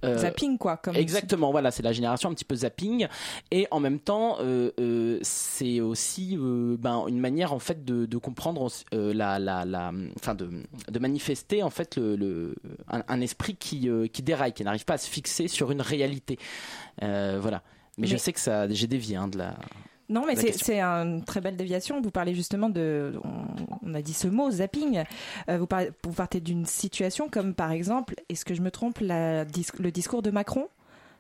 zapping quoi. Comme exactement. Voilà, c'est la génération un petit peu zapping et en même temps c'est aussi ben une manière en fait de, de comprendre la, la enfin de, de, manifester en fait le, un, esprit qui, euh, qui déraille, qui n'arrive pas à se fixer sur une réalité. Euh, voilà. Mais, je sais que ça, j'ai dévié hein, de la. Non, mais c'est une très belle déviation. Vous parlez justement de, on, a dit ce mot, zapping. Euh, vous, parlez, vous partez d'une situation comme par exemple, est-ce que je me trompe, la, le discours de Macron?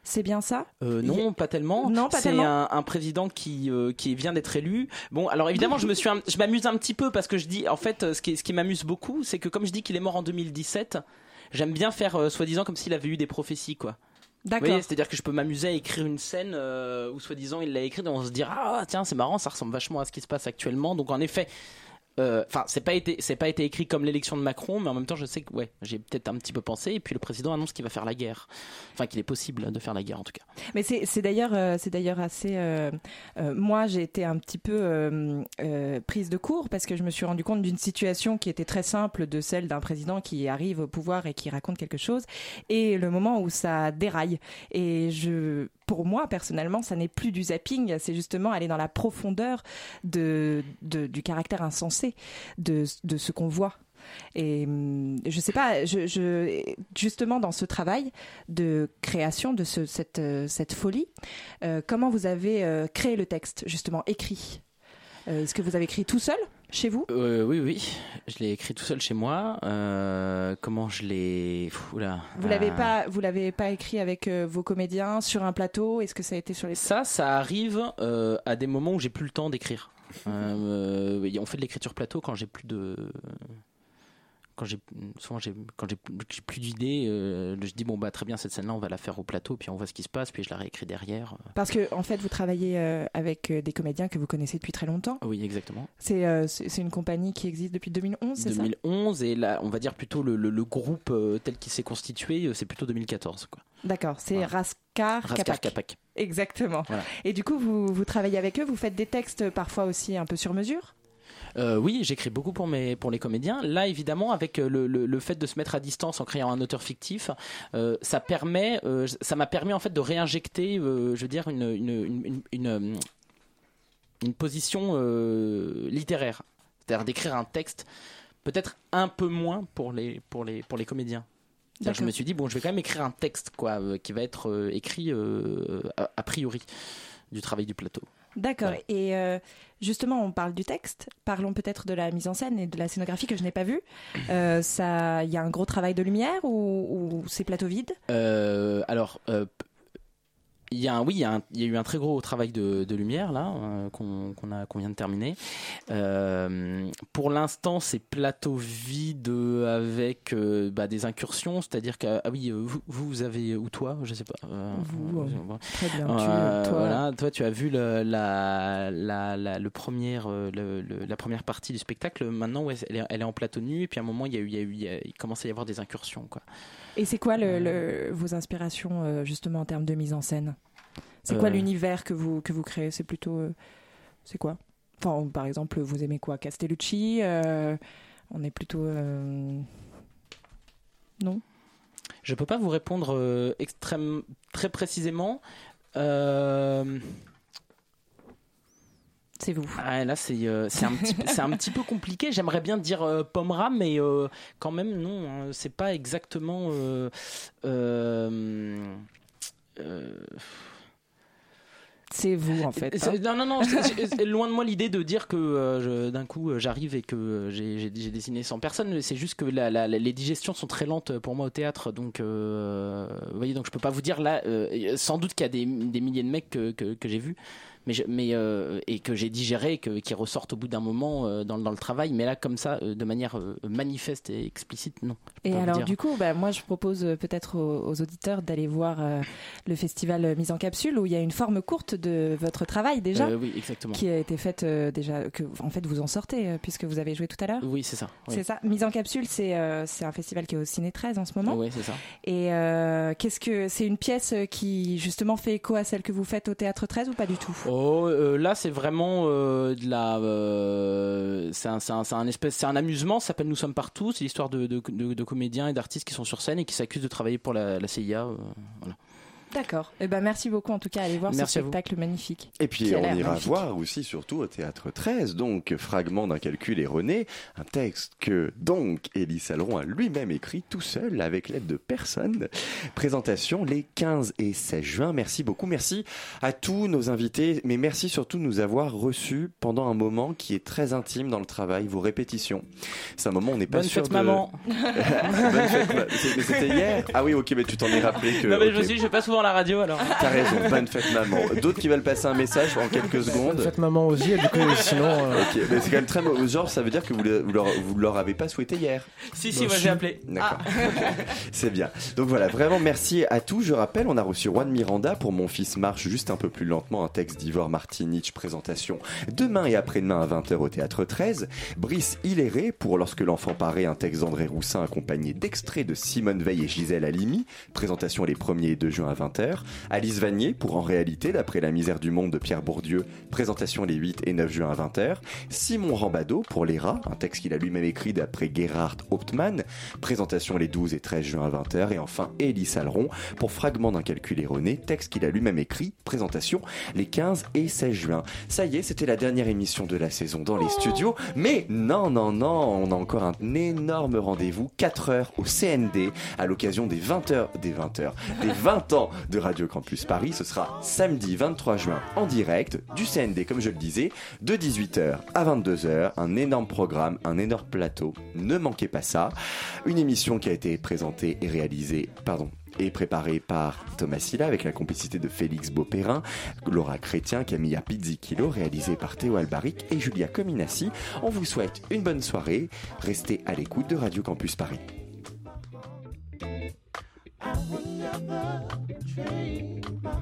C'est bien ça? Euh, Non, pas tellement. Non, pas C'est un, un, président qui euh, qui vient d'être élu. Bon, alors évidemment, je me suis, je m'amuse un petit peu parce que je dis, en fait, ce qui, ce qui m'amuse beaucoup, c'est que comme je dis qu'il est mort en 2017, j'aime bien faire euh, soi-disant comme s'il avait eu des prophéties, quoi. D'accord. C'est-à-dire que je peux m'amuser à écrire une scène où soi-disant il l'a écrite et on se dira ah tiens c'est marrant ça ressemble vachement à ce qui se passe actuellement donc en effet euh, enfin, c'est pas été, c'est pas été écrit comme l'élection de Macron, mais en même temps, je sais que ouais, j'ai peut-être un petit peu pensé. Et puis le président annonce qu'il va faire la guerre, enfin qu'il est possible de faire la guerre en tout cas. Mais c'est d'ailleurs, euh, c'est d'ailleurs assez. Euh, moi, j'ai été un petit peu prise de court parce que je me suis rendu compte d'une situation qui était très simple, de celle d'un président qui arrive au pouvoir et qui raconte quelque chose, et le moment où ça déraille. Et je pour moi, personnellement, ça n'est plus du zapping, c'est justement aller dans la profondeur de, du caractère insensé de, de ce qu'on voit. Et hum, je sais pas, je, justement dans ce travail de création de ce, cette, euh, cette folie, euh, comment vous avez euh, créé le texte, justement écrit? Est-ce que vous avez écrit tout seul chez vous? Euh, Oui, oui. Je l'ai écrit tout seul chez moi. Euh, comment je l'ai. Vous l'avez euh. pas, vous l'avez pas écrit avec vos comédiens sur un plateau? Est-ce que ça a été sur les Ça, ça arrive à des moments où j'ai plus le temps d'écrire. on fait de l'écriture plateau quand j'ai plus de quand j'ai souvent j'ai quand j'ai plus d'idées euh, je dis bon bah très bien cette scène là on va la faire au plateau puis on voit ce qui se passe puis je la réécris derrière parce que en fait vous travaillez euh, avec euh, des comédiens que vous connaissez depuis très longtemps. Oui exactement. C'est c'est une compagnie qui existe depuis 2011 c'est 2011 et là on va dire plutôt le, le, groupe tel qu'il s'est constitué c'est plutôt 2014 quoi. D'accord c'est Raskar, Raskar Kapak. exactement. Et du coup vous, vous travaillez avec eux vous faites des textes parfois aussi un peu sur mesure? Euh, oui, j'écris beaucoup pour mes pour les comédiens. Là, évidemment, avec euh, le, le, fait de se mettre à distance en créant un auteur fictif, euh, ça permet, ça m'a permis en fait de réinjecter, je veux dire, une une, une, une, position littéraire, c'est-à-dire d'écrire un texte peut-être un peu moins pour les pour les pour les comédiens. Je me suis dit bon, je vais quand même écrire un texte quoi, qui va être écrit a priori du travail du plateau. D'accord. Et euh, justement, on parle du texte. Parlons peut-être de la mise en scène et de la scénographie que je n'ai pas vue. (clears throat) Euh, ça, il y a un gros travail de lumière ou, ou c'est plateau vide? Euh, Alors, il y a un, oui, il y, a il y, a eu un très gros travail de, de lumière là euh, qu'on a qu'on vient de terminer. Euh, pour l'instant, c'est plateau vide avec euh, bah, des incursions, c'est-à-dire que ah oui, vous, vous avez ou toi, je sais pas. vous, très bien. Tu, toi. Voilà, toi, tu as vu le, la, la, la, le première, le, la première partie du spectacle. Maintenant, ouais, elle, est, elle est en plateau nu, et puis à un moment, il y a eu, il y a eu, il, commence à y avoir des incursions, quoi. Et c'est quoi le, vos inspirations justement en termes de mise en scène? C'est quoi euh. l'univers que vous, que vous créez? C'est plutôt. Euh, c'est quoi? Enfin, par exemple, vous aimez quoi? Castellucci euh, On est plutôt. Non? Je peux pas vous répondre extrême, très précisément. C'est vous. Ah, là, c'est un, petit, un petit peu compliqué. J'aimerais bien dire Pomera, mais quand même, non. Hein, c'est pas exactement. C'est vous en fait. Hein. non, non, non. loin de moi l'idée de dire que euh, d'un coup euh, j'arrive et que euh, j'ai dessiné 100 personnes. C'est juste que les digestions sont très lentes pour moi au théâtre. Donc, vous voyez, donc je peux pas vous dire là. sans doute qu'il y a des, milliers de mecs que, que j'ai vus mais, mais euh, et que j'ai digéré, que, qui ressortent au bout d'un moment euh, dans, dans, le travail. Mais là, comme ça, euh, de manière manifeste et explicite, non. Et alors, du coup, bah, moi, je propose peut-être aux, auditeurs d'aller voir le festival Mise en Capsule, où il y a une forme courte de votre travail déjà, oui, exactement. qui a été faite déjà, que en fait vous en sortez puisque vous avez joué tout à l'heure. Oui, c'est ça. C'est ça. Mise en Capsule, c'est c'est un festival qui est au Ciné 13 en ce moment. Oui, c'est ça. Et qu'est-ce que c'est une pièce qui justement fait écho à celle que vous faites au Théâtre 13 ou pas du tout? Oh, euh, là, c'est vraiment euh, de la. Euh, c'est un, espèce, c'est un amusement. Ça s'appelle Nous sommes partout. C'est l'histoire de, comédiens et d'artistes qui sont sur scène et qui s'accusent de travailler pour la, la CIA. voilà. D'accord. Eh ben, merci beaucoup en tout cas. Allez voir ce spectacle magnifique. Et puis on ira voir aussi surtout au théâtre 13, donc fragment d'un calcul erroné, un texte que donc Élie Saleron a lui-même écrit tout seul avec l'aide de personne. Présentation les 15 et 16 juin. Merci beaucoup. Merci à tous nos invités, mais merci surtout de nous avoir reçus pendant un moment qui est très intime dans le travail, vos répétitions. C'est un moment où on n'est pas Bonne sûr fête, maman. (laughs) Bonne fête, C'était hier. Ah oui, ok, mais tu t'en es rappelé que. Non mais je me suis, je vais pas souvent la radio alors. (laughs) T'as raison, bonne fête maman. D'autres qui veulent passer un message en quelques secondes. Bonne fête maman aussi, du coup, (laughs) sinon. Euh, ok, mais c'est quand même très mauvais. Genre, ça veut dire que vous, vous, leur, vous leur avez pas souhaité hier. Si, si, moi j'ai appelé. D'accord. Ah. (laughs) C'est bien. Donc voilà, vraiment merci à tous. Je rappelle, on a reçu Juan Miranda pour Mon fils marche juste un peu plus lentement, un texte d'Ivor Martinich, présentation demain et après-demain à 20h au théâtre 13. Brice Hilléré pour Lorsque l'enfant paraît, un texte d'André Roussin accompagné d'extraits de Simone Veil et Gisèle Halimi. Présentation les 1er et 2 juin à 20h. Alice Vanier pour En réalité, d'après La misère du monde de Pierre Bourdieu, présentation les 8 et 9 juin à 20h. Simon Rambado pour Les rats, un texte qu'il a lui-même écrit d'après Gerhard Hauptmann, présentation les 12 et 13 juin à 20h. Et enfin, Élie Saleron pour Fragment d'un calcul erroné, texte qu'il a lui-même écrit, présentation les 15 et 16 juin. Ça y est, c'était la dernière émission de la saison dans les studios, mais non, non, non, on a encore un énorme rendez-vous, 4 heures au CND, à l'occasion des 20 h des 20 heures, des 20 ans de Radio Campus Paris. Ce sera samedi 23 juin en direct du CND, comme je le disais, de 18h à 22h. Un énorme programme, un énorme plateau. Ne manquez pas ça. Une émission qui a été présentée et réalisée, pardon, et préparée par Thomas Silla avec la complicité de Félix Beauperrin, Laura Chrétien, Camilla Pizzichillo, réalisée par Théo Albaric et Julia Cominassi. On vous souhaite une bonne soirée. Restez à l'écoute de Radio Campus Paris. I would never trade my